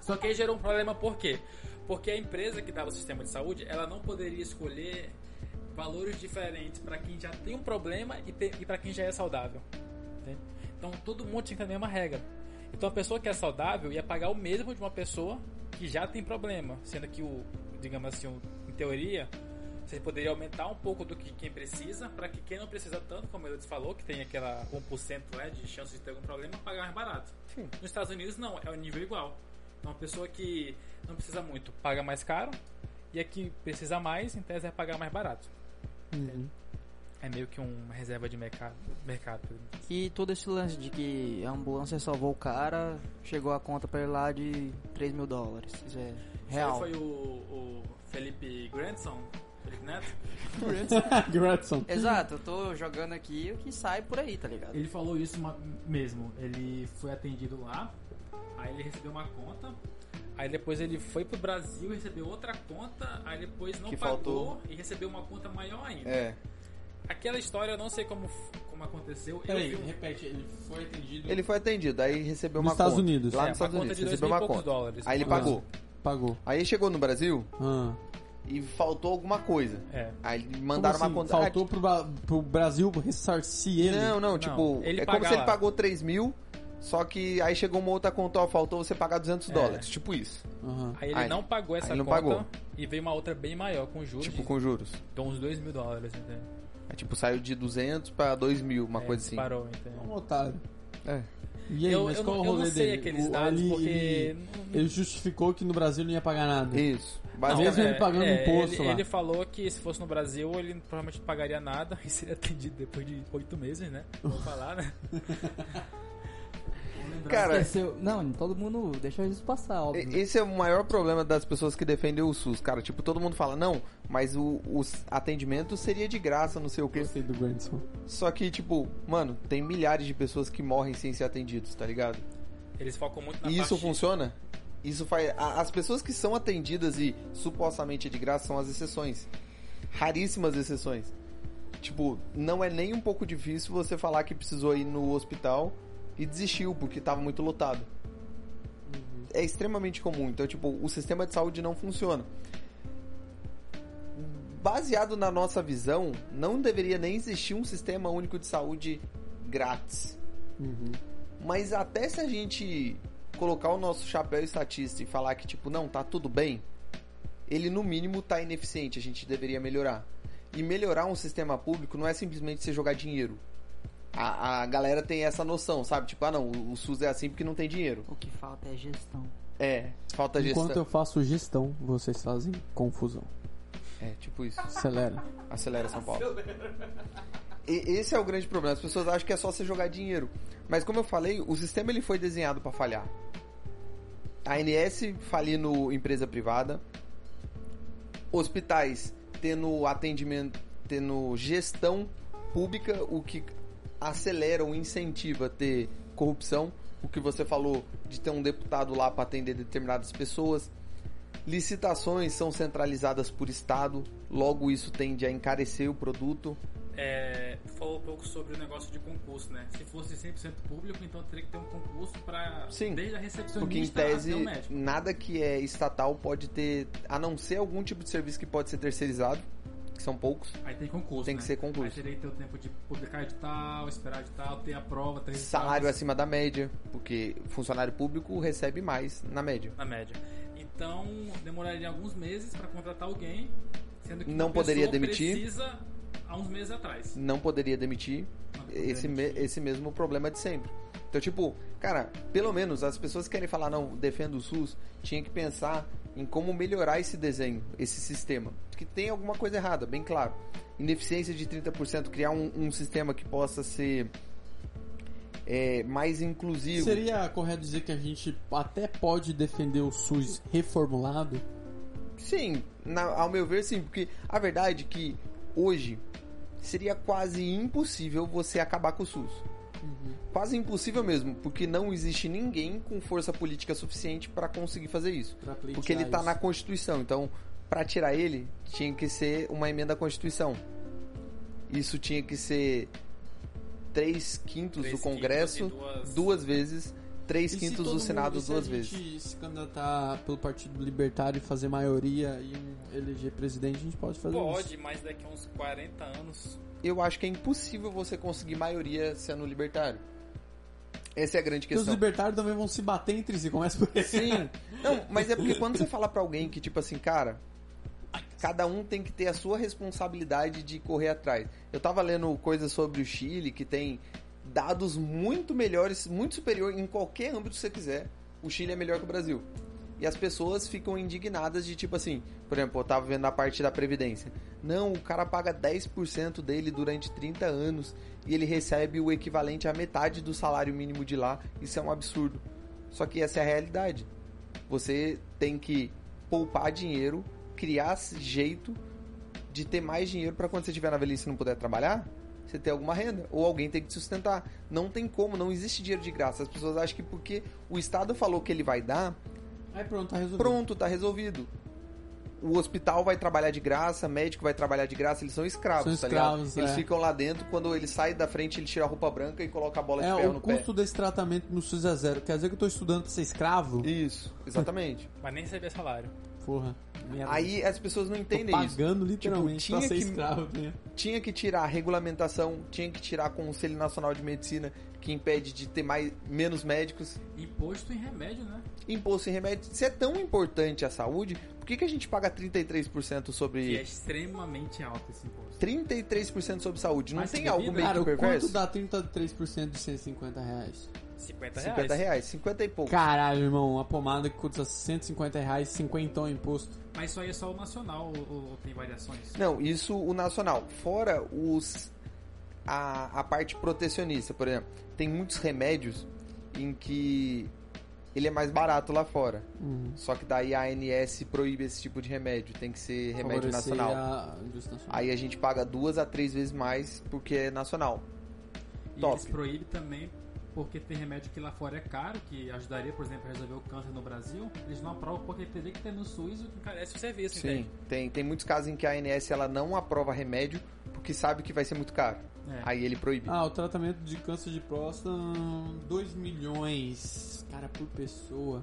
Só que aí gerou um problema por quê? Porque a empresa que dava o sistema de saúde, ela não poderia escolher valores diferentes para quem já tem um problema e, e para quem já é saudável. Então todo mundo tinha que ter a mesma regra. Então a pessoa que é saudável ia pagar o mesmo de uma pessoa que já tem problema, sendo que o, digamos assim, o- em teoria, você poderia aumentar um pouco do que quem precisa, para que quem não precisa tanto, como ele falou, que tem aquela 1% né, de chance de ter algum problema, pagar mais barato. Sim. Nos Estados Unidos não, é o nível igual. Então uma pessoa que não precisa muito paga mais caro e a que precisa mais, em tese, vai pagar mais barato. Uhum. É meio que uma reserva de mercado. mercado. E todo esse lance de que a ambulância salvou o cara, chegou a conta pra ele lá de 3 mil dólares. Isso é real. Isso aí foi o, o Felipe Grandson, Felipe Neto. Gretson. Exato, eu tô jogando aqui o que sai por aí, tá ligado? Ele falou isso ma- mesmo. Ele foi atendido lá, aí ele recebeu uma conta, aí depois ele foi pro Brasil, recebeu outra conta, aí depois não Que pagou faltou. e recebeu uma conta maior ainda. É. Aquela história eu não sei como, como aconteceu. Eu Peraí, vi um- repete, ele foi atendido. Ele foi atendido, aí recebeu Nos uma Estados conta. Unidos. Lá É, nos Estados conta Unidos, recebeu uma conta. dólares. Aí ele Ah. pagou. Pagou. Aí chegou no Brasil Ah. e faltou alguma coisa. É. Aí mandaram assim? uma conta. Faltou pro, pro Brasil ressarcir ele. Não, não, tipo, ele é como paga se ele lá. pagou 3 mil, só que aí chegou uma outra conta, ó, faltou você pagar 200 É. dólares. Tipo isso. Aham. Aí ele Aí- não pagou essa aí não conta pagou. e veio uma outra bem maior, com juros Tipo de com juros. de uns 2 mil dólares, entende? Aí tipo, saiu de 200 pra 2 mil, uma É, coisa assim. Parou, entende? É um otário. É. E aí, eu mas eu, qual não, o eu rolê não sei dele? aqueles dados, ele- porque... Ele, ele justificou que no Brasil não ia pagar nada. Isso. Mesmo ele pagando imposto ele, lá. ele falou que se fosse no Brasil, ele provavelmente não pagaria nada e seria atendido depois de oito meses, né? Vou falar, né? Cara, Esqueceu. Não, todo mundo deixa isso passar, óbvio. Esse é o maior problema das pessoas que defendem o SUS, cara. Tipo, todo mundo fala, não, mas o, o atendimento seria de graça, não sei o quê. Gostei do Grandson. Só que, tipo, mano, tem milhares de pessoas que morrem sem ser atendidos, tá ligado? Eles focam muito na E isso parte- funciona? Isso faz. a- As pessoas que são atendidas e supostamente é de graça são as exceções. Raríssimas exceções. Tipo, não é nem um pouco difícil você falar que precisou ir no hospital e desistiu porque tava muito lotado. É extremamente comum. Então, tipo, o sistema de saúde não funciona. Baseado na nossa visão, não deveria nem existir um sistema único de saúde grátis. Uhum. Mas até se a gente colocar o nosso chapéu estatista e falar que, tipo, não, tá tudo bem, ele no mínimo tá ineficiente, a gente deveria melhorar. E melhorar um sistema público não é simplesmente você jogar dinheiro. A, a galera tem essa noção, sabe? Tipo, ah não, o, o SUS é assim porque não tem dinheiro. O que falta é gestão. É, falta gestão. Enquanto eu faço gestão, vocês fazem confusão. É, tipo isso. Acelera. Acelera São Paulo. E esse é o grande problema. As pessoas acham que é só você jogar dinheiro. Mas como eu falei, o sistema ele foi desenhado para falhar. A ANS falindo empresa privada, hospitais tendo atendimento, tendo gestão pública, o que acelera ou incentiva a ter corrupção. O que você falou de ter um deputado lá para atender determinadas pessoas. Licitações são centralizadas por estado, logo isso tende a encarecer o produto. É, falou um pouco sobre o negócio de concurso, né? Se fosse 100% público, então teria que ter um concurso para desde a recepcionista Porque em até tese, o médico. nada que é estatal pode ter, a não ser algum tipo de serviço que pode ser terceirizado, que são poucos, Aí tem concurso, tem né? que ser concurso. Aí teria que ter o tempo de publicar edital, esperar edital, ter a prova, ter Salário acima da média, porque funcionário público recebe mais na média. na média. Então, demoraria alguns meses para contratar alguém, sendo que Não poderia demitir. precisa há uns meses atrás. Não poderia demitir Não poderia esse, me- demitir. esse mesmo problema de sempre. Então, tipo, cara, pelo menos as pessoas que querem falar, não, defendo o SUS, tinha que pensar em como melhorar esse desenho, esse sistema. Porque tem alguma coisa errada, bem claro. Ineficiência de 30%, criar um, um sistema que possa ser é, mais inclusivo. Seria correto dizer que a gente até pode defender o SUS reformulado? Sim, na- ao meu ver, sim, porque a verdade é que hoje seria quase impossível você acabar com o SUS. Quase impossível mesmo, porque não existe ninguém com força política suficiente para conseguir fazer isso. Porque ele tá isso. na Constituição, então para tirar ele tinha que ser uma emenda à Constituição. Isso tinha que ser 3 quintos Três do Congresso, quintos duas- duas vezes, 3 E se quintos do mundo- Senado se duas a vezes. gente se candidatar pelo Partido Libertário e fazer maioria e eleger presidente, a gente pode fazer isso. Pode, mas daqui a uns 40 anos. eu acho que é impossível você conseguir maioria sendo libertário. Essa é a grande Porque os questão. libertários também vão se bater entre si, começa por aí. Sim. Não, mas é porque quando você fala pra alguém que, tipo assim, cara, cada um tem que ter a sua responsabilidade de correr atrás. Eu tava lendo coisas sobre o Chile que tem dados muito melhores, muito superior em qualquer âmbito que você quiser. O Chile é melhor que o Brasil. E as pessoas ficam indignadas de tipo assim, por exemplo, eu tava vendo a parte da previdência. Não, o cara paga 10% dele durante 30 anos e ele recebe o equivalente à metade do salário mínimo de lá. Isso é um absurdo. Só que essa é a realidade. Você tem que poupar dinheiro, criar jeito de ter mais dinheiro para quando você estiver na velhice e não puder trabalhar, você ter alguma renda ou alguém tem que te sustentar. Não tem como, não existe dinheiro de graça. As pessoas acham que porque o Estado falou que ele vai dar, Aí pronto, tá resolvido. pronto, tá resolvido. O hospital vai trabalhar de graça, médico vai trabalhar de graça, eles são escravos, São tá ligado? escravos, Eles é. ficam lá dentro, quando ele sai da frente, ele tira a roupa branca e coloca a bola de É, ferro o no custo desse tratamento no SUS é zero. Quer dizer que eu tô estudando pra ser escravo? pé. Isso, exatamente. Mas nem receber salário. Porra. merda. Aí as pessoas não entendem isso. pagando literalmente Tipo, pra tinha ser que- escravo. Né? tinha que tirar a regulamentação, tinha que tirar o Conselho Nacional de Medicina, que impede de ter mais, menos médicos, Imposto em remédio, né? imposto em remédio. Se é tão importante a saúde, por que, que a gente paga 33% Que é sobre. extremamente alto esse imposto. 33% sobre saúde? Não Mas tem algo bebida? meio Cara, que perverso? quanto dá 33% de 150 reais? 50 reais. 50 reais, 50 e pouco. Caralho, irmão, uma pomada que custa 150 reais, 50 imposto. Mas isso aí é só o nacional ou, ou tem variações? Não, isso o nacional. Fora os a, a parte protecionista, por exemplo, tem muitos remédios em que ele é mais barato lá fora. Uhum. Só que daí a ANS proíbe esse tipo de remédio, tem que ser remédio Favorecer nacional. a. Aí a gente paga duas a três vezes mais porque é nacional. E Top. eles proíbem também porque tem remédio que lá fora é caro, que ajudaria, por exemplo, a resolver o câncer no Brasil. Eles não aprovam porque teria que ter no SUS o que encarece o serviço, entende? Tem, tem muitos casos em que a ANS ela não aprova remédio porque sabe que vai ser muito caro. É. Aí ele proíbe. Ah, o tratamento de câncer de próstata, 2 milhões, cara, por pessoa.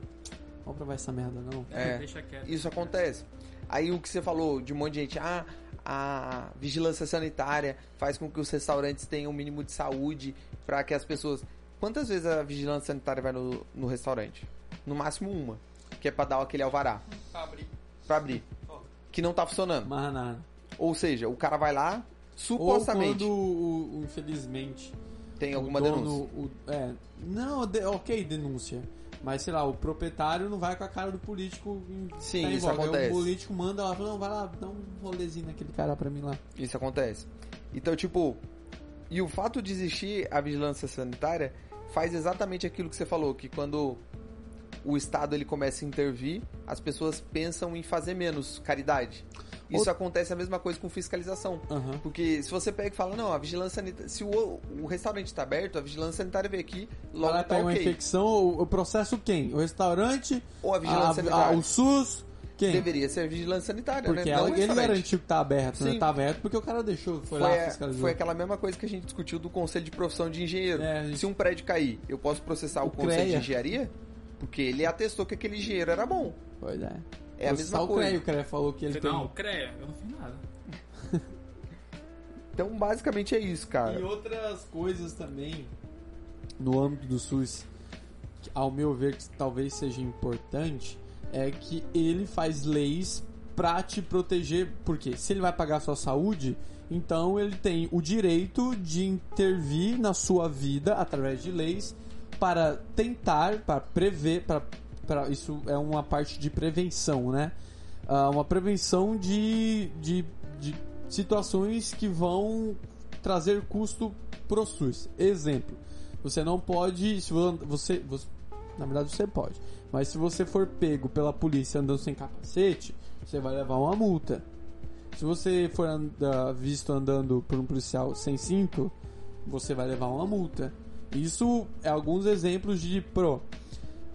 Vamos provar essa merda, não. É. Deixa quieto. Isso acontece. Aí o que você falou de um monte de gente, ah, a vigilância sanitária faz com que os restaurantes tenham o mínimo de saúde para que as pessoas. Quantas vezes a vigilância sanitária vai no, no restaurante? No máximo uma, que é para dar aquele alvará para abrir, que não tá funcionando. Mas nada. Ou seja, o cara vai lá, Ou supostamente quando, o- o- infelizmente, tem alguma o dono, denúncia. o- é, não, de- ok, denúncia. Mas, sei lá, o proprietário não vai com a cara do político em, Sim, tá isso volta. Aí acontece. O político manda lá, fala, não, vai lá, dá um rolezinho naquele cara pra mim lá. Isso acontece. Então, tipo, e o fato de existir a vigilância sanitária faz exatamente aquilo que você falou, que quando o Estado ele começa a intervir, as pessoas pensam em fazer menos caridade. Isso acontece a mesma coisa com fiscalização. Aham. Porque se você pega e fala, não, a vigilância sanitária. Se o, o restaurante está aberto, a vigilância sanitária vem aqui, logo lá, tá pega uma ok. infecção, o, o processo quem? O restaurante, Ou a a, vigilância a- sanitária. o SUS, quem? Deveria ser a vigilância sanitária, Porque né? ela, Não o ele garantiu que tá aberto, né? Sim. Tá aberto porque o cara deixou, foi, lá, Foi, a- fiscalizou. foi aquela mesma coisa que a gente discutiu do conselho de profissão de engenheiro. É, gente- Se um prédio cair, eu posso processar o, O conselho de CREA. engenharia? Porque ele atestou que aquele engenheiro era bom. Pois é. É a mesma só o coisa. CREA, o CREA falou que ele tem... Não, CREA, eu não fiz nada. Então, basicamente é isso, cara. E outras coisas também no âmbito do SUS, que, ao meu ver, que talvez seja importante, é que ele faz leis pra te proteger, porque se ele vai pagar a sua saúde, então ele tem o direito de intervir na sua vida através de leis para tentar, para prever, para, para isso é uma parte de prevenção, né? Ah, uma prevenção de, de, de situações que vão trazer custo pro SUS. Exemplo, você não pode, se vo- você, você, na verdade você pode, mas se você for pego pela polícia andando sem capacete, você vai levar uma multa. Se você for anda- visto andando por um policial sem cinto, você vai levar uma multa. Isso é alguns exemplos de pro.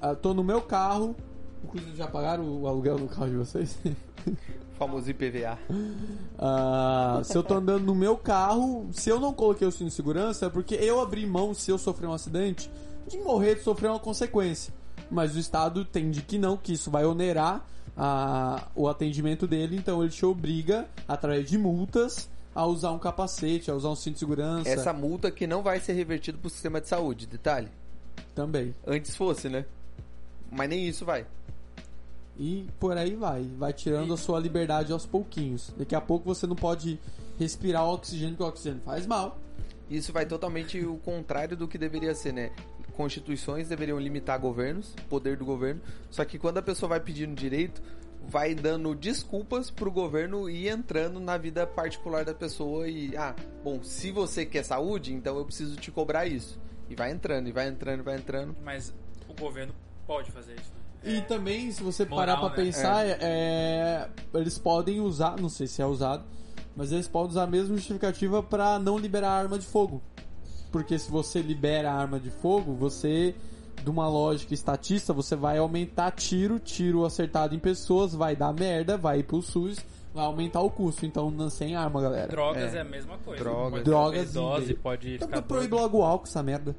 ah, tô no meu carro, inclusive já pagaram o aluguel do carro de vocês? O famoso IPVA. Ah, se eu tô andando no meu carro, se eu não coloquei o cinto de segurança, é porque eu abri mão, se eu sofrer um acidente, de morrer, de sofrer uma consequência. Mas o Estado entende que não, que isso vai onerar ah, o atendimento dele, então ele te obriga, através de multas, a usar um capacete, a usar um cinto de segurança Essa multa que não vai ser revertida pro sistema de saúde, detalhe. também. Antes fosse, né? Mas nem isso vai. E por aí vai, vai tirando a sua liberdade aos pouquinhos. Daqui a pouco você não pode respirar o oxigênio, porque o oxigênio faz mal. Isso vai totalmente o contrário do que deveria ser, né? Constituições deveriam limitar governos, poder do governo, só que quando a pessoa vai pedindo direito, vai dando desculpas pro governo ir entrando na vida particular da pessoa e, ah, bom, se você quer saúde, então eu preciso te cobrar isso. E vai entrando, e vai entrando, e vai entrando. Mas o governo pode fazer isso. né? E também, se você Moral, parar pra né? pensar, é, eles podem usar, não sei se é usado, mas eles podem usar a mesma justificativa pra não liberar arma de fogo. Porque se você libera a arma de fogo, você, de uma lógica estatista, você vai aumentar tiro, tiro acertado em pessoas, vai dar merda, vai ir pro SUS, vai aumentar o custo. Então, não sem arma, galera. Drogas É. é. a mesma coisa. Drogas. Pode Drogas dose, e- pode Então, ficar proíbe doido. logo o álcool, essa merda.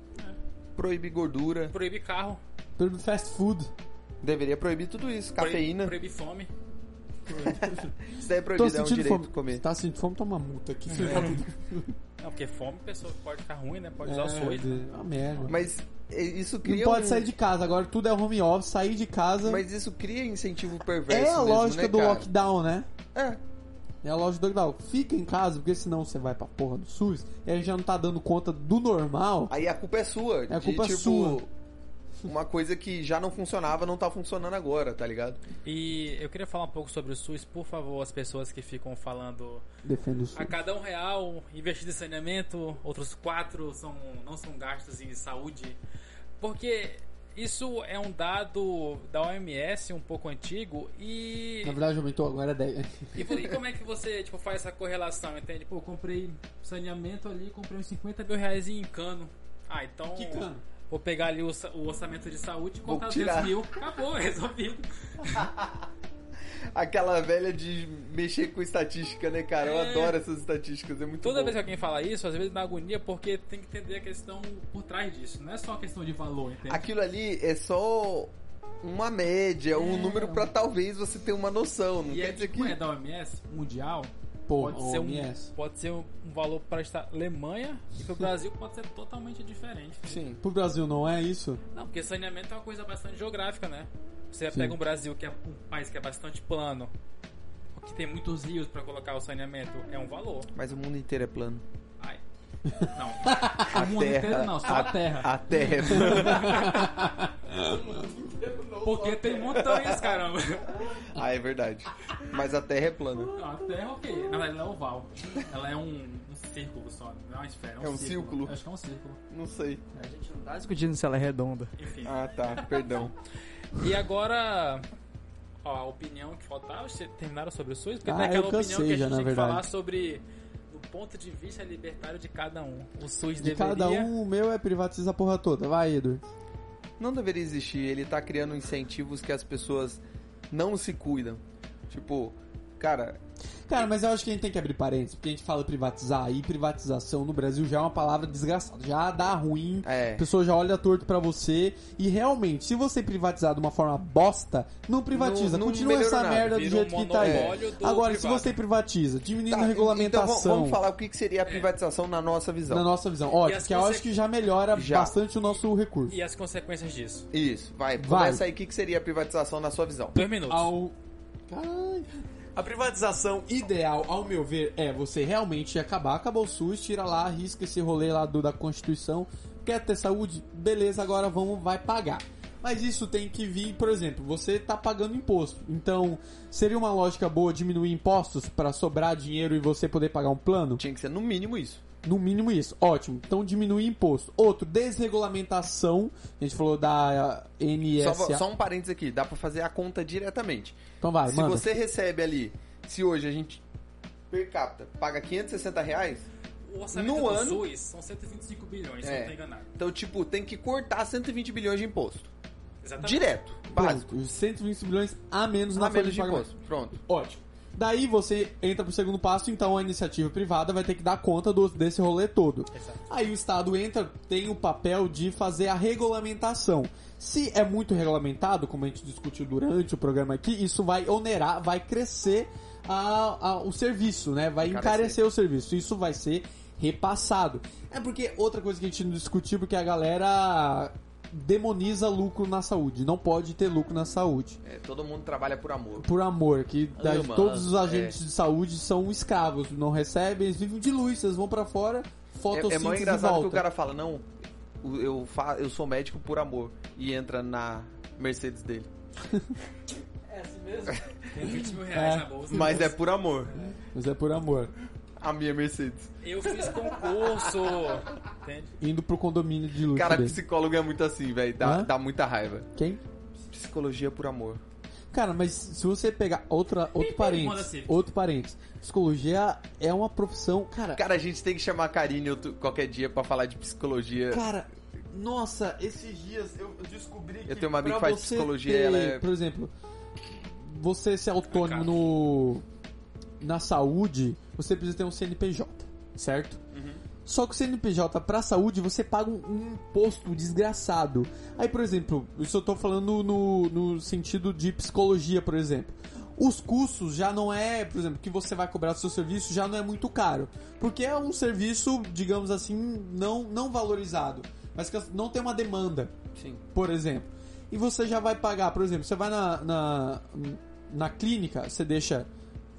Proíbe gordura. Proíbe carro. Proíbe fast food. Deveria proibir tudo isso. Cafeína. Proíbe fome. Isso daí é proibido, é um sentindo direito fome. de comer. Tá sentindo fome, toma multa aqui. Não, porque fome, pessoa pode ficar ruim, né? Pode usar os É, oito. é uma merda. Mas é, isso Não cria pode um... sair de casa, agora tudo é home office, sair de casa. Mas isso cria incentivo perverso é a mesmo, lógica né, do cara? lockdown, né? É. É a lógica do lockdown. Fica em casa, porque senão você vai pra porra do SUS e aí já não tá dando conta do normal. Aí a culpa é sua. É a de, culpa tipo, sua. Uma coisa que já não funcionava, não tá funcionando agora, tá ligado? E eu queria falar um pouco sobre o SUS, por favor, as pessoas que ficam falando Defende o SUS. a cada um real investido em saneamento, outros quatro são, não são gastos em saúde. Porque isso é um dado da OMS um pouco antigo e. Na verdade aumentou agora é 10. E, e como é que você tipo, faz essa correlação? Entende? Pô, eu comprei saneamento ali, comprei uns 50 mil reais em cano. Ah, então. Que cano? Vou pegar ali o, o orçamento de saúde e contar tirar. 200 mil. Acabou, resolvido. Aquela velha de mexer com estatística, né, cara? Eu É. adoro essas estatísticas, é muito Toda bom. vez que alguém fala isso, às vezes dá agonia porque tem que entender a questão por trás disso. Não é só a questão de valor, entende? Aquilo ali é só uma média, um É. número pra talvez você ter uma noção. Não E quer é, dizer tipo, que. é da OMS mundial, Pô, pode ser, um, pode ser um, valor para a Alemanha e para o Brasil pode ser totalmente diferente. Sim. Pro Brasil não é isso? Não, porque saneamento é uma coisa bastante geográfica, né? Você Sim. pega um Brasil que é um país que é bastante plano, que tem muitos rios para colocar o saneamento, é um valor. Mas o mundo inteiro é plano. Não. o mundo inteiro não, só a, terra. A terra é plana. Porque tem montanhas, caramba. ah, é verdade. Mas a terra é plana. Não, a terra ok. Na verdade, ela é oval. Ela é um, um círculo só, não é uma esfera. É um círculo. Acho que é um círculo. Não sei. A gente não tá discutindo se ela é redonda. Enfim. Ah, tá. Perdão. E agora, ó, a opinião que faltava, vocês terminaram sobre o SUS? Porque Ah, tem aquela eu opinião que a já, gente na tem que verdade. falar sobre o ponto de vista libertário de cada um. O SUS De deveria... cada um, o meu é privatizar a porra toda. Vai, Edu. Não deveria existir. Ele tá criando incentivos que as pessoas não se cuidam. Tipo, cara, Cara, mas eu acho que a gente tem que abrir parênteses, porque a gente fala privatizar, e privatização no Brasil já é uma palavra desgraçada, já dá ruim, É. a pessoa já olha torto pra você, e realmente, se você privatizar de uma forma bosta, não privatiza, Não- não continua essa nada, merda do vira jeito um que tá aí. do Agora, se privado. você privatiza, diminuindo Tá, a Então regulamentação, vamos, vamos falar o que seria a privatização na nossa visão. na nossa visão, ó, as que eu acho que já melhora Já. bastante o nosso recurso. E as consequências disso? Isso, vai. Vai. Começa aí o que que seria a privatização na sua visão. Dois minutos. Ao... Caralho. A privatização ideal, ao meu ver, é você realmente acabar, acabou o SUS, tira lá, risca esse rolê lá do, da Constituição. Quer ter saúde? Beleza, agora vamos, vai pagar. Mas isso tem que vir, por exemplo, você tá pagando imposto. Então, seria uma lógica boa diminuir impostos para sobrar dinheiro e você poder pagar um plano? Tinha que ser no mínimo isso. No mínimo isso. Ótimo. Então diminuir imposto. Outro, desregulamentação. A gente falou da NSA. Só, só um parênteses aqui, dá pra fazer a conta diretamente. Então vai, se manda. você recebe ali, se hoje a gente per capita paga 560 reais, O orçamento no do ano- SUS são 125 bilhões, se É. eu não enganado. então tipo, tem que cortar 120 bilhões de imposto. Exatamente. Direto, básico. Pronto, 120 bilhões a menos na A folha menos de de imposto. Pronto. Ótimo. Daí você entra pro segundo passo, então a iniciativa privada vai ter que dar conta do- desse rolê todo. Exato. Aí o Estado entra, tem o papel de fazer a regulamentação. Se é muito regulamentado, como a gente discutiu durante o programa aqui, isso vai onerar, vai crescer a- a- o serviço, né? Vai Encarecer. encarecer o serviço. Isso vai ser repassado. É porque outra coisa que a gente não discutiu, porque a galera demoniza lucro na saúde. Não pode ter lucro na saúde É, todo mundo trabalha por amor. por amor, que da- Ama, todos os é. agentes de saúde são escravos, não recebem, eles vivem de luz, eles vão pra fora, É, fotossíntese é muito e engraçado volta. que o cara fala, não, eu, fa eu sou médico por amor. E entra na Mercedes dele. É assim mesmo? Tem 20 mil reais É. na bolsa. Mas é por amor. Mas é por amor. A minha Mercedes. Eu fiz concurso. Entende? Indo pro condomínio de luz. Cara, dele. psicólogo é muito assim, velho. Dá, Hã? dá muita raiva. Quem? Psicologia por amor. Cara, mas se você pegar outra, outro Manda parênteses, assim. outro parênteses, psicologia é uma profissão, cara, Cara, a gente tem que chamar a Karine outro- qualquer dia pra falar de psicologia. Cara, nossa, esses dias eu descobri que Eu tenho uma amiga pra que faz você psicologia, ter, ela é- por exemplo, você ser autônomo no na saúde, você precisa ter um CNPJ, certo? Só que o CNPJ pra saúde você paga um, um imposto desgraçado. Aí, por exemplo, isso eu tô falando no, no sentido de psicologia, por exemplo. Os custos já não é, por exemplo, que você vai cobrar do seu serviço já não é muito caro. Porque é um serviço, digamos assim, não, não valorizado. Mas que não tem uma demanda Sim. por exemplo. E você já vai pagar, por exemplo, você vai na, na, na clínica, você deixa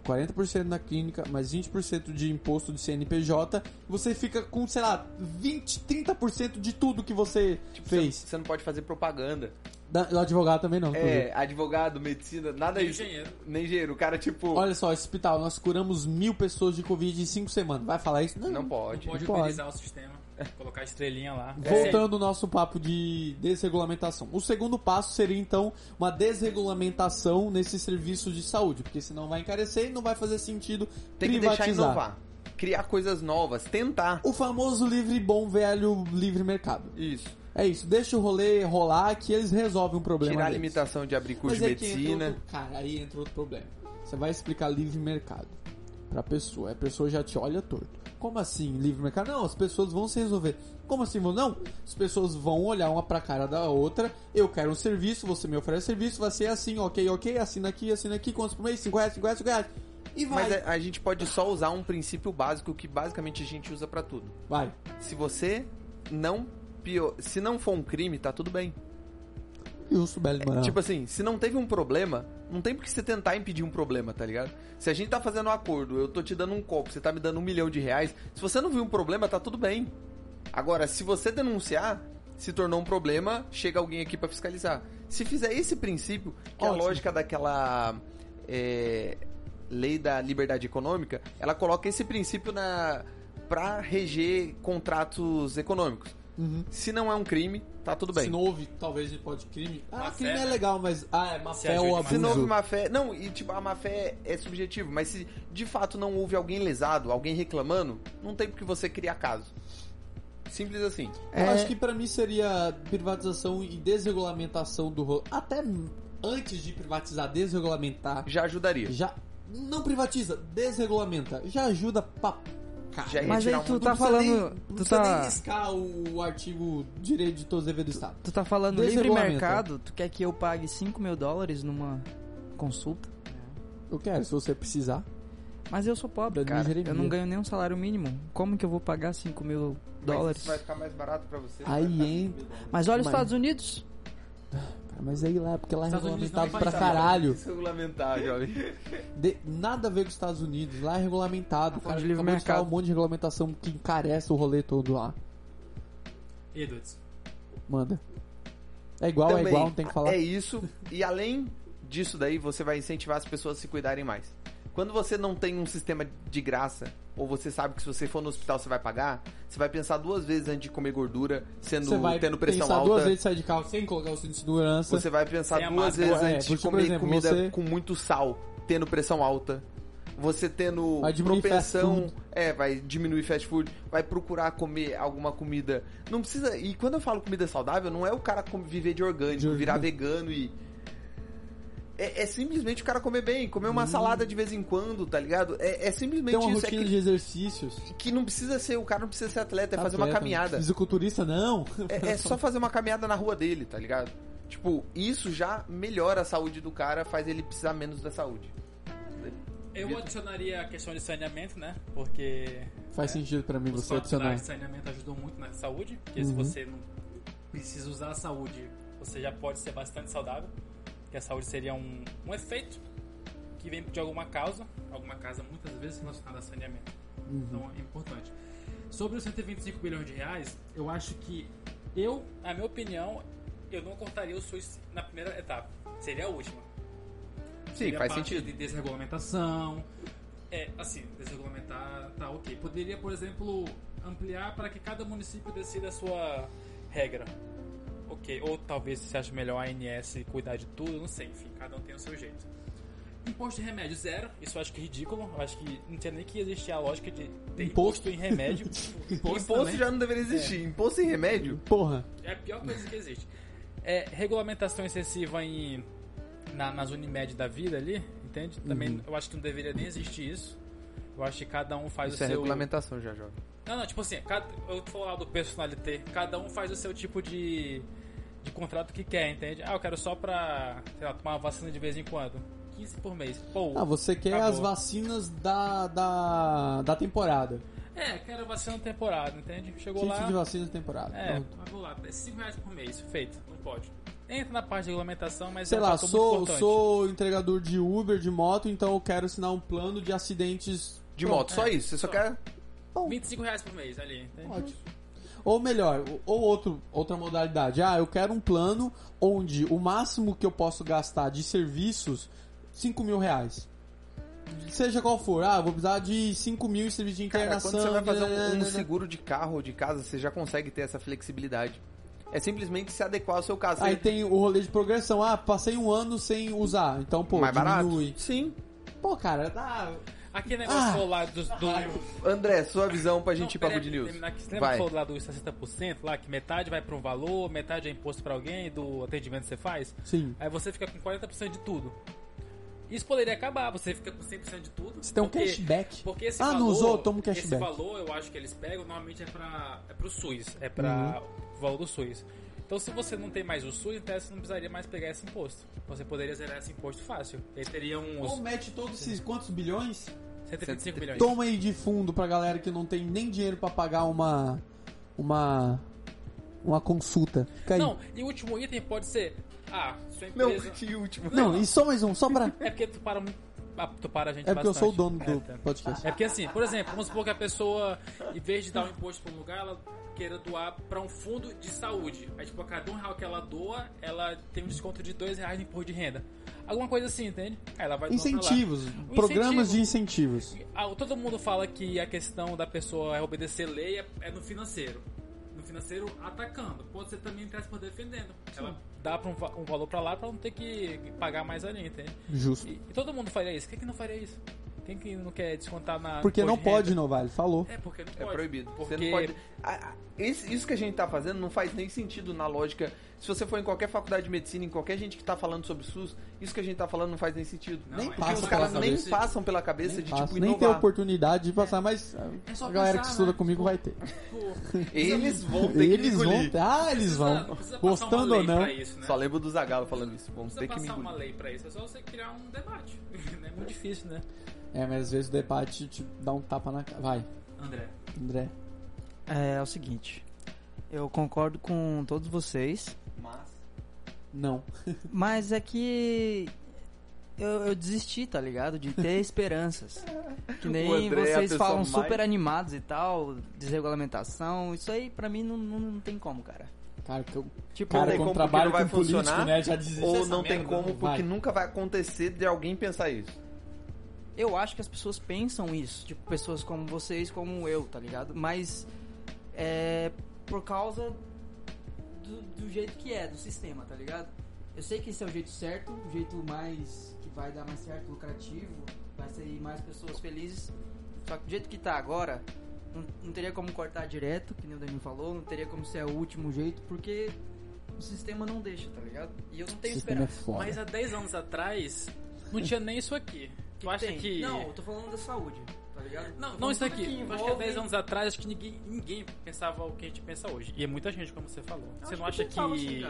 40% na clínica, mais 20% de imposto de CNPJ, você fica com, sei lá, 20, 30% de tudo que você Tipo, fez. Você, não pode fazer propaganda. Da, do advogado também não. inclusive. É, advogado, medicina, nada Nem engenheiro. Nem engenheiro. O cara, tipo. Olha só, esse hospital, nós curamos mil pessoas de Covid em 5 semanas. Vai falar isso? não Não pode. pode pode. utilizar o sistema. Colocar a estrelinha lá. Voltando ao nosso papo de desregulamentação. O segundo passo seria, então, uma desregulamentação nesse serviço de saúde, porque senão vai encarecer e não vai fazer sentido Tem que privatizar. deixar inovar. Criar coisas novas, tentar. O famoso livre bom velho livre mercado. Isso. É isso, deixa o rolê rolar que eles resolvem o problema Tirar a deles. limitação de abrir curso Mas de que entra medicina. outro- cara, aí entra outro problema. Você vai explicar livre mercado pra pessoa, a pessoa já te olha torto. Como assim, livre mercado? Não, as pessoas vão se resolver. Como assim? vão- Não, as pessoas vão olhar uma pra cara da outra. Eu quero um serviço, você me oferece serviço, vai ser assim, ok, ok, assina aqui, assina aqui, quantos por mês? 5 reais, 5 reais, 5 reais. E vai. Mas a, a gente pode só usar um princípio básico que basicamente a gente usa pra tudo. Vai. Se você não pio... se não for um crime, tá tudo bem. Justo, Belo Moral. Tipo assim, se não teve um problema, não tem por que você tentar impedir um problema, tá ligado? Se a gente tá fazendo um acordo, eu tô te dando um copo, você tá me dando um milhão de reais, se você não viu um problema, tá tudo bem. Agora, se você denunciar, se tornou um problema, chega alguém aqui pra fiscalizar. Se fizer esse princípio, que é a Ótimo. lógica daquela é, lei da liberdade econômica, ela coloca esse princípio na para reger contratos econômicos. Uhum. Se não é um crime, tá tudo bem. Se não houve, talvez pode crime. Ah, Má crime fé, é né? legal, mas. Ah, é má Se fé ou abuso. Se não houve má fé. Não, e tipo, a má fé é subjetivo, mas se de fato não houve alguém lesado, alguém reclamando, não tem por que você criar caso. Simples assim. Eu É- acho que pra mim seria privatização e desregulamentação do rolo. Até antes de privatizar, desregulamentar. Já ajudaria. Já. Não privatiza, desregulamenta. Já ajuda pra. Cara, Já ia Mas aí tu um- tá nem- falando. não Tu nem tá, riscar o, artigo direito de todos os deveres do Estado. tu tá falando livre Desregulamenta. mercado? Tu quer que eu pague 5 mil dólares numa consulta? Eu quero, se você precisar. Mas eu sou pobre, cara. Eu não ganho nem um salário mínimo. Como que eu vou pagar 5 mil dólares? Mas vai ficar mais barato pra você. Aí entra. Mas olha os Mas- Estados Unidos. Mas aí lá, porque lá é regulamentado pra faz nada. caralho. Desregulamentar, jovem. De- nada a ver com os Estados Unidos. Lá é regulamentado. Cara, de livre acabou de falar mercado. um monte de regulamentação que encarece o rolê todo lá. Edwards. Manda. É igual, é Também igual, não tem que falar. É isso. E além disso daí, você vai incentivar as pessoas a se cuidarem mais. Quando você não tem um sistema de graça, ou você sabe que se você for no hospital você vai pagar, você vai pensar duas vezes antes de comer gordura, sendo Você vai tendo pressão pensar alta. duas vezes sair de carro sem colocar o cinto de segurança. Você vai pensar duas máscara. vezes É, antes de comer exemplo, comida você- com muito sal, tendo pressão alta. Você tendo propensão, é, vai diminuir fast food, vai procurar comer alguma comida. Não precisa. E quando eu falo comida saudável, não é o cara com- viver de orgânico, De virar orgânico. vegano e é, é simplesmente o cara comer bem, comer uma salada de vez em quando, tá ligado? É, é simplesmente Tem uma isso. É rotina que, de exercícios. que não precisa ser, o cara não precisa ser atleta, é fazer uma Atleta, caminhada. Fisiculturista, não. É, é só fazer uma caminhada na rua dele, tá ligado? Tipo, isso já melhora a saúde do cara, faz ele precisar menos da saúde. Eu adicionaria a questão de saneamento, né? Porque Faz sentido pra mim você adicionar. de saneamento ajudam muito na saúde. Porque se Uhum. você não precisa usar a saúde, você já pode ser bastante saudável. Que a saúde seria um, um efeito que vem de alguma causa, alguma causa muitas vezes relacionada a saneamento. Uhum. Então é importante. Sobre os 125 bilhões de reais, eu acho que eu, na minha opinião, eu não cortaria o SUS na primeira etapa. Seria a última. Sim, Seria a faz parte sentido. de desregulamentação. É, assim, desregulamentar tá ok. Poderia, por exemplo, ampliar para que cada município decida a sua regra. Ok, ou talvez você ache melhor a ANS cuidar de tudo, não sei, enfim, cada um tem o seu jeito. Imposto de remédio zero, isso eu acho que é ridículo. Eu acho que não tinha nem que existir a lógica de ter Imposto. imposto, em remédio. Imposto, também. já não deveria existir. Imposto em remédio? Porra. É a pior coisa que existe. É, regulamentação excessiva em, na- nas Unimed da vida ali, entende? Também Uhum. eu acho que não deveria nem existir isso. Eu acho que cada um faz Isso o é seu. regulamentação já, jovem. Não, não, tipo assim, cada, eu tô falando do personalité, cada um faz o seu tipo de, de contrato que quer, entende? Ah, eu quero só pra, sei lá, tomar uma vacina de vez em quando. 15 por mês. Pô, Ah, você quer Acabou. as vacinas da, da, da temporada. é, quero vacina temporada, entende? Chegou Kit lá. de vacinas da temporada. É, Pronto. mas vou lá, é 5 reais por mês, feito, não pode. Entra na parte de regulamentação, mas Sei é um lá, sou, sou entregador de Uber, de moto, então eu quero assinar um plano de acidentes. De Pronto. moto, só é, isso. Você só, só. quer. 25 reais por mês ali, entende? Ótimo. Ou melhor, ou outro, outra modalidade. Ah, eu quero um plano onde o máximo que eu posso gastar de serviços, 5 mil reais. seja qual for. Ah, vou precisar de 5 mil em serviço de Cara, internação. quando você vai fazer um, um seguro de carro ou de casa, você já consegue ter essa flexibilidade. É simplesmente se adequar ao seu caso. Aí tem o rolê de progressão. Ah, passei um ano sem usar. Então, pô, mais barato? diminui. Sim. Pô, cara, tá... Aquele negócio Ah. falou lá dos, do, André, sua visão pra gente Não, ir pra Good aí, News. aqui. Você lembra falou lá dos 60% lá, que metade vai pra um valor, metade é imposto pra alguém do atendimento que você faz? Sim. Aí você fica com 40% de tudo. Isso poderia acabar, você fica com 100% de tudo. Você tem um porque- cashback. Porque esse Ah, valor, não usou? Toma um esse cashback. valor, eu acho que eles pegam, normalmente é para é pro SUS, é para Uhum. o valor do SUS. Então, se você não tem mais o SUS, então você não precisaria mais pegar esse imposto. Você poderia zerar esse imposto fácil. Ele teria uns Ou mete todos esses quantos bilhões? 125 milhões. Toma aí de fundo pra galera que não tem nem dinheiro pra pagar uma. Uma. Uma consulta. Fica aí. Não, e o último item pode ser. Ah, sua Não, empresa. que último. Não, e só mais um, só pra. É porque tu para, mu- ah, tu para a gente É porque eu sou o bastante. dono do É, tá. podcast. É porque assim, por exemplo, vamos supor que a pessoa, em vez de dar um imposto para um lugar, ela queira doar para um fundo de saúde. Aí, tipo, a cada um real que ela doa, ela tem um desconto de dois reais no imposto de renda. Alguma coisa assim, entende? Aí ela vai. Incentivos. Programas incentivo. de incentivos. Ah, todo mundo fala que a questão da pessoa é obedecer lei é, é no financeiro. No financeiro atacando. Pode ser também entre por defendendo. Ela dá pra um, um valor pra lá pra não ter que pagar mais ali, entende? Justo. E, e todo mundo faria isso. Quem que não faria isso? Quem que não quer descontar na. Porque não pode ele falou. É, porque não É pode. proibido. Porque... Você não pode. Ah, esse- isso que a gente tá fazendo não faz nem sentido na lógica. Se você for em qualquer faculdade de medicina, em qualquer gente que tá falando sobre SUS, isso que a gente tá falando não faz nem sentido. Não, Nem é passa os caras nem cabeça. passam pela cabeça Nem, de passa, tipo nem tem inovar. oportunidade de passar, mas É só a galera pensar, que estuda né? comigo vai ter. Pô, Eles vão ter Eles que vão. engolir. Ah, eles precisa- vão. precisa Gostando ou não. Isso, né? Só lembro do Zagalo falando isso. Vamos ter que me passar uma engolir. lei pra isso. É só você criar um debate. é muito difícil, né? É, mas às vezes o debate te dá um tapa na cara. Vai, André. André. É, é o seguinte. Eu concordo com todos vocês. Não. mas é que eu, eu desisti, tá ligado? De ter esperanças. Que nem é vocês falam mais- super animados e tal, desregulamentação. Isso aí pra mim não, não, não tem como, cara. Cara, que eu, Tipo, cara tem como trabalho porque não com vai político, funcionar, né, já desiste Ou não tem merda, como, não vai. porque nunca vai acontecer de alguém pensar isso. eu acho que as pessoas pensam isso. Tipo, pessoas como vocês, como eu, tá ligado? Mas é por causa do, do jeito que é, do sistema, tá ligado? Eu sei que esse é o jeito certo, o jeito mais que vai dar mais certo, lucrativo, vai sair mais pessoas felizes. Só que do jeito que tá agora, não, não teria como cortar direto, que nem o Danilo falou, não teria como ser o último jeito, porque o sistema não deixa, tá ligado? E eu não tenho é esperança. foda. Mas há 10 anos atrás, não tinha nem isso aqui. Tu acha Tem. que. Não, eu tô falando da saúde, tá ligado? Não, não isso aqui. que Eu acho que há envolve- 10 anos atrás, acho que ninguém, ninguém pensava o que a gente pensa hoje. E é muita gente, como você falou. Eu Você não acha que. assim,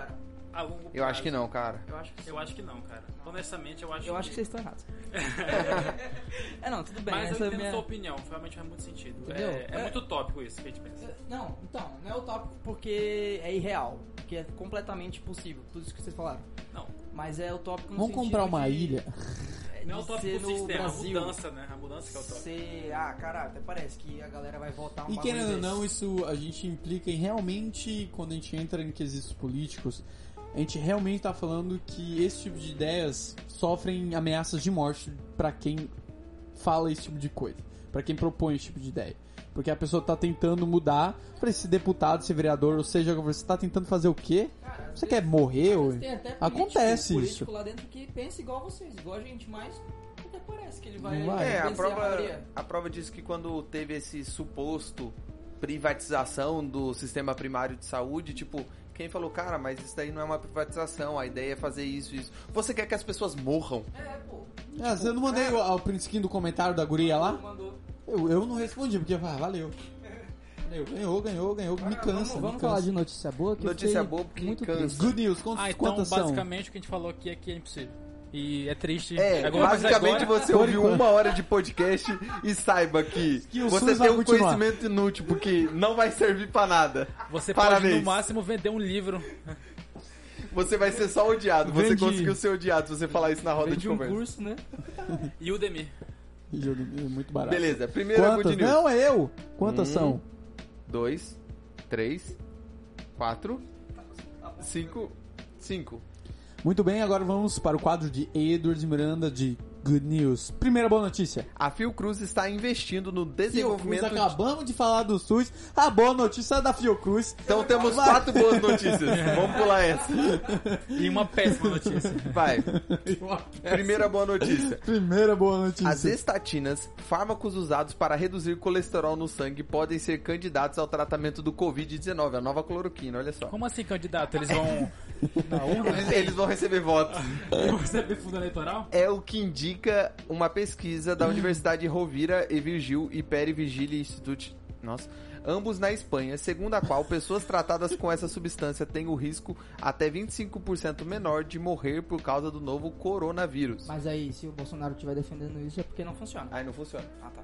a longo Eu acho prazo- que não, cara. Eu acho que sim. Eu acho que não, cara. Honestamente, eu acho Eu acho que vocês estão errados. é, não, tudo bem. Mas eu essa é a entendo minha... sua opinião, realmente faz muito sentido. É, é É. muito tópico isso que a gente pensa. Não, então, não é o tópico porque é irreal. Porque é completamente possível, tudo isso que vocês falaram. Não, Mas é o tópico no Vamos comprar uma de- ilha. é, não é o de tópico ser do no sistema, Brasil. a mudança, né? A mudança que é o tópico. Ser, ah, caralho, até parece que a galera vai votar um E querendo ou não, isso a gente implica em realmente, quando a gente entra em quesitos políticos, a gente realmente tá falando que esse tipo de ideias sofrem ameaças de morte pra quem fala esse tipo de coisa, pra quem propõe esse tipo de ideia. Porque a pessoa tá tentando mudar pra esse deputado, esse vereador, ou seja, você tá tentando fazer o quê? Cara, Você vezes- quer morrer? ou- vezes tem até político- Acontece político isso. lá dentro que pensa igual vocês, igual a gente, mas até parece que ele vai, vai. É, a prova, maioria. a prova diz que quando teve esse suposto privatização do sistema primário de saúde, tipo, quem falou, cara, mas isso daí não é uma privatização, a ideia é fazer isso, isso. Você quer que as pessoas morram? É, pô. Ah, você não mandei o, o print screen do comentário da guria lá? Mandou. Eu, eu não respondi, porque ah, valeu. Valeu, Ganhou, ganhou, ganhou. Me cansa. Vamos, me vamos cansa. falar de notícia boa que eu Notícia boa porque muito cansa. triste. Good news, quantos, Ah, então quantas são? basicamente o que a gente falou aqui é que é impossível. E é triste. É, Agora- basicamente agora- você ouviu uma hora de podcast e saiba que, Que você tem um continuar. conhecimento inútil, porque não vai servir pra nada. Você Parabéns. pode no máximo vender um livro. Você vai ser só odiado. Você Vendi. conseguiu ser odiado se você falar isso na roda Veio de de um conversa. curso, né? E o Demi. Muito barato. Beleza, primeira Quantas? Good News. Não, é eu. Quantas Hum. são? Dois, três, quatro, cinco, cinco. Muito bem, agora vamos para o quadro de Edward Miranda de good news. Primeira boa notícia. A Fiocruz está investindo no Fiocruz, desenvolvimento de... acabamos de falar do SUS. A boa notícia é da Fiocruz. Então temos quatro boas notícias. Vamos pular essa. E uma péssima notícia. Vai. Primeira boa notícia. Primeira boa notícia. As estatinas, fármacos usados para reduzir colesterol no sangue, podem ser candidatos ao tratamento do Covid-19, a nova cloroquina, olha só. Como assim, candidato? Eles vão. Urna? Eles, eles vão receber votos. Vão receber fundo eleitoral? É o que indica uma pesquisa da Universidade Rovira e Virgil e Peri Vigili Institute. Nossa. Ambos na Espanha, segundo a qual pessoas tratadas com essa substância têm o risco até 25% menor de morrer por causa do novo coronavírus. Mas aí, se o Bolsonaro estiver defendendo isso, é porque não funciona. Aí não funciona. Ah, tá.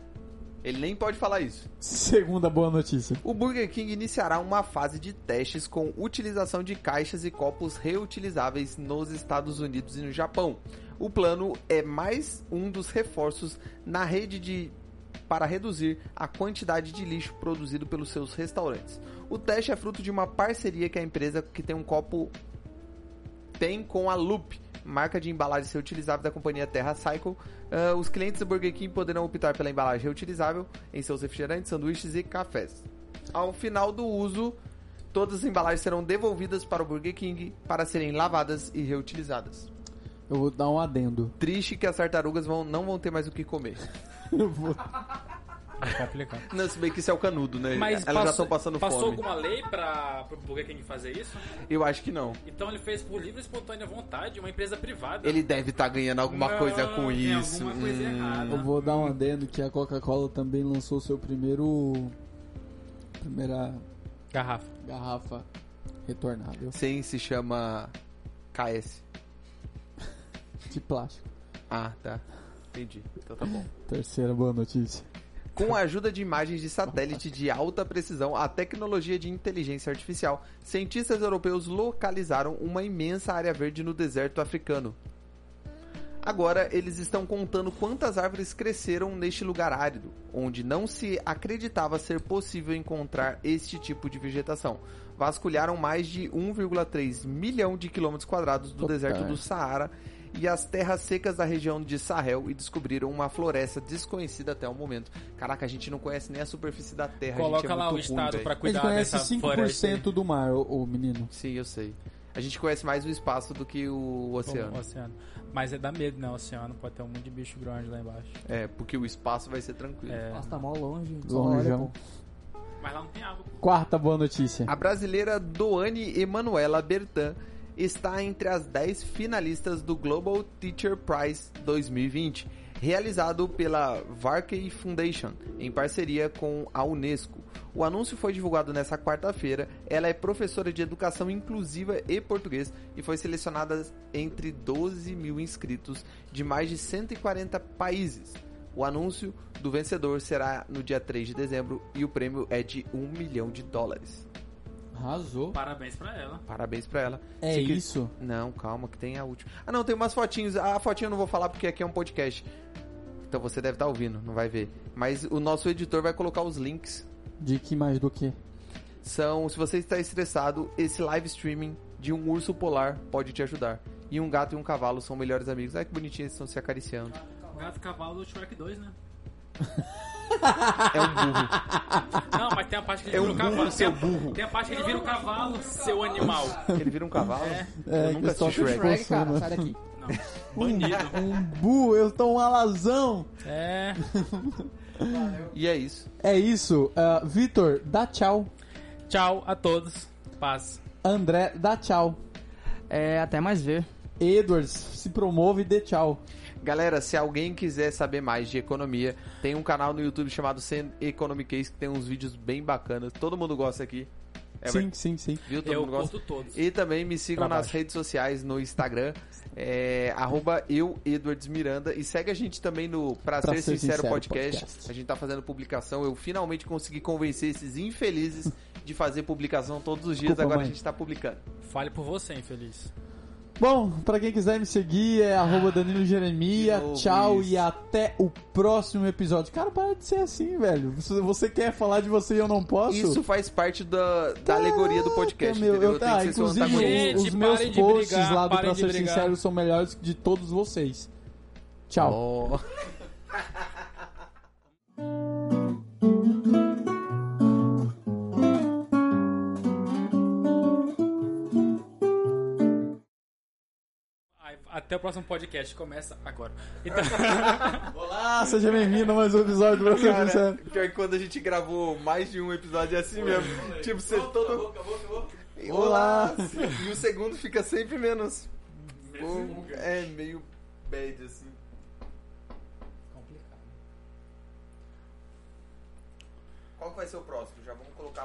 Ele nem pode falar isso. Segunda boa notícia. O Burger King iniciará uma fase de testes com utilização de caixas e copos reutilizáveis nos Estados Unidos e no Japão. O plano é mais um dos reforços na rede de para reduzir a quantidade de lixo produzido pelos seus restaurantes. O teste é fruto de uma parceria que a empresa que tem um copo tem com a Loop, marca de embalagem reutilizável da companhia Terra Cycle. Ah, os clientes do Burger King poderão optar pela embalagem reutilizável em seus refrigerantes, sanduíches e cafés. Ao final do uso, todas as embalagens serão devolvidas para o Burger King para serem lavadas e reutilizadas. Eu vou dar um adendo. Triste que as tartarugas vão, não vão ter mais o que comer. Eu vou... É complicado. Não, se bem que isso é o canudo, né? Mas Elas já passou- estão passando Passou fome. alguma lei pra, pro Burger King fazer isso? Eu acho que não. Então ele fez por livre e espontânea vontade, uma empresa privada. Ele deve estar ganhando alguma Não, coisa com isso. alguma coisa Hum. errada. Eu vou dar um adendo que a Coca-Cola também lançou seu primeiro. Primeira Garrafa. garrafa retornável Sim, se chama KS. de plástico. Ah, tá. Entendi. Então tá bom. Terceira boa notícia. Com a ajuda de imagens de satélite de alta precisão, a tecnologia de inteligência artificial, cientistas europeus localizaram uma imensa área verde no deserto africano. Agora eles estão contando quantas árvores cresceram neste lugar árido, onde não se acreditava ser possível encontrar este tipo de vegetação. Vasculharam mais de 1,3 milhão de quilômetros quadrados do deserto do. Saara e as terras secas da região de Sahel e descobriram uma floresta desconhecida até o momento. Caraca, a gente não conhece nem a superfície da terra. a gente Coloca é lá o estado Ele cuidar conhece dessa floresta. 5% do mar, o, o menino. Sim, eu sei. A gente conhece mais o espaço do que o oceano. O oceano. Mas é dá medo, né? O oceano pode ter um monte de bicho grande lá embaixo. É, porque o espaço vai ser tranquilo. É. Nossa, tá mó longe. pô. Mas lá não tem água. Quarta boa notícia. A brasileira Doane Emanuela Bertan está entre as 10 finalistas do Global Teacher Prize 2020, realizado pela Varkey Foundation, em parceria com a Unesco. O anúncio foi divulgado nesta quarta-feira. Ela é professora de educação inclusiva e português e foi selecionada entre 12 mil inscritos de mais de 140 países. O anúncio do vencedor será no dia 3 de dezembro e o prêmio é de 1 milhão de dólares. Arrasou. Parabéns pra ela. Parabéns pra ela. É Se que- isso? Não, calma, que tem a última. Ah, não, tem umas fotinhos. A fotinha eu não vou falar porque aqui é um podcast. Então você deve estar ouvindo, não vai ver. Mas o nosso editor vai colocar os links. De que mais do que? São, se você está estressado, esse live streaming de um urso polar pode te ajudar. E um gato e um cavalo são melhores amigos. Ai que bonitinho, eles estão se acariciando. Gato e cavalo do Shrek 2, né? É um burro. Não, mas tem a parte que ele É vira um o cavalo. burro, seu tem, a, burro. tem a parte que ele vira o cavalo, seu animal. Ele vira um cavalo? É, eu nunca que só assisti Shrek. Shrek, cara, sai daqui. Não. Banido. Um bu, eu tô um alazão. É. E é isso. É isso. Ah, Vitor, dá tchau. Tchau a todos. Paz. André, dá tchau. É, até mais ver. Edwards, se promove e dê tchau. Galera, se alguém quiser saber mais de economia, tem um canal no YouTube chamado Sen Economic Case que tem uns vídeos bem bacanas. Todo mundo gosta aqui. É sim, sim, sim. Viu? Todo Eu mundo gosta. todos. E também me sigam Pra nas baixo. redes sociais, no Instagram, é, arroba eu, Edwards Miranda. E segue a gente também no Pra, Pra Ser, Ser Sincero, Sincero podcast. Podcast. A gente tá fazendo publicação. Eu finalmente consegui convencer esses infelizes de fazer publicação todos os dias. Desculpa, Agora mãe. a gente tá publicando. Fale por você, infeliz. Bom, pra quem quiser me seguir é arroba Danilo Jeremia. Tchau isso. e até o próximo episódio. Cara, para de ser assim, velho. Você quer falar de você e eu não posso. Isso faz parte da, da alegoria do podcast, meu, eu, tá, que ser seu inclusive. Gente, os meus posts brigar, lá do Pra Ser brigar. Sincero são melhores que de todos vocês. Tchau. Ó. Até o próximo podcast. Começa agora. Então, Olá, seja bem-vindo a mais um episódio do Você Cara, Sincero. pior que quando a gente gravou mais de um episódio é assim mesmo. Tipo, você todo. Olá. E o segundo fica sempre menos. É meio bad assim. complicado. Qual que vai ser o próximo? Já vamos colocar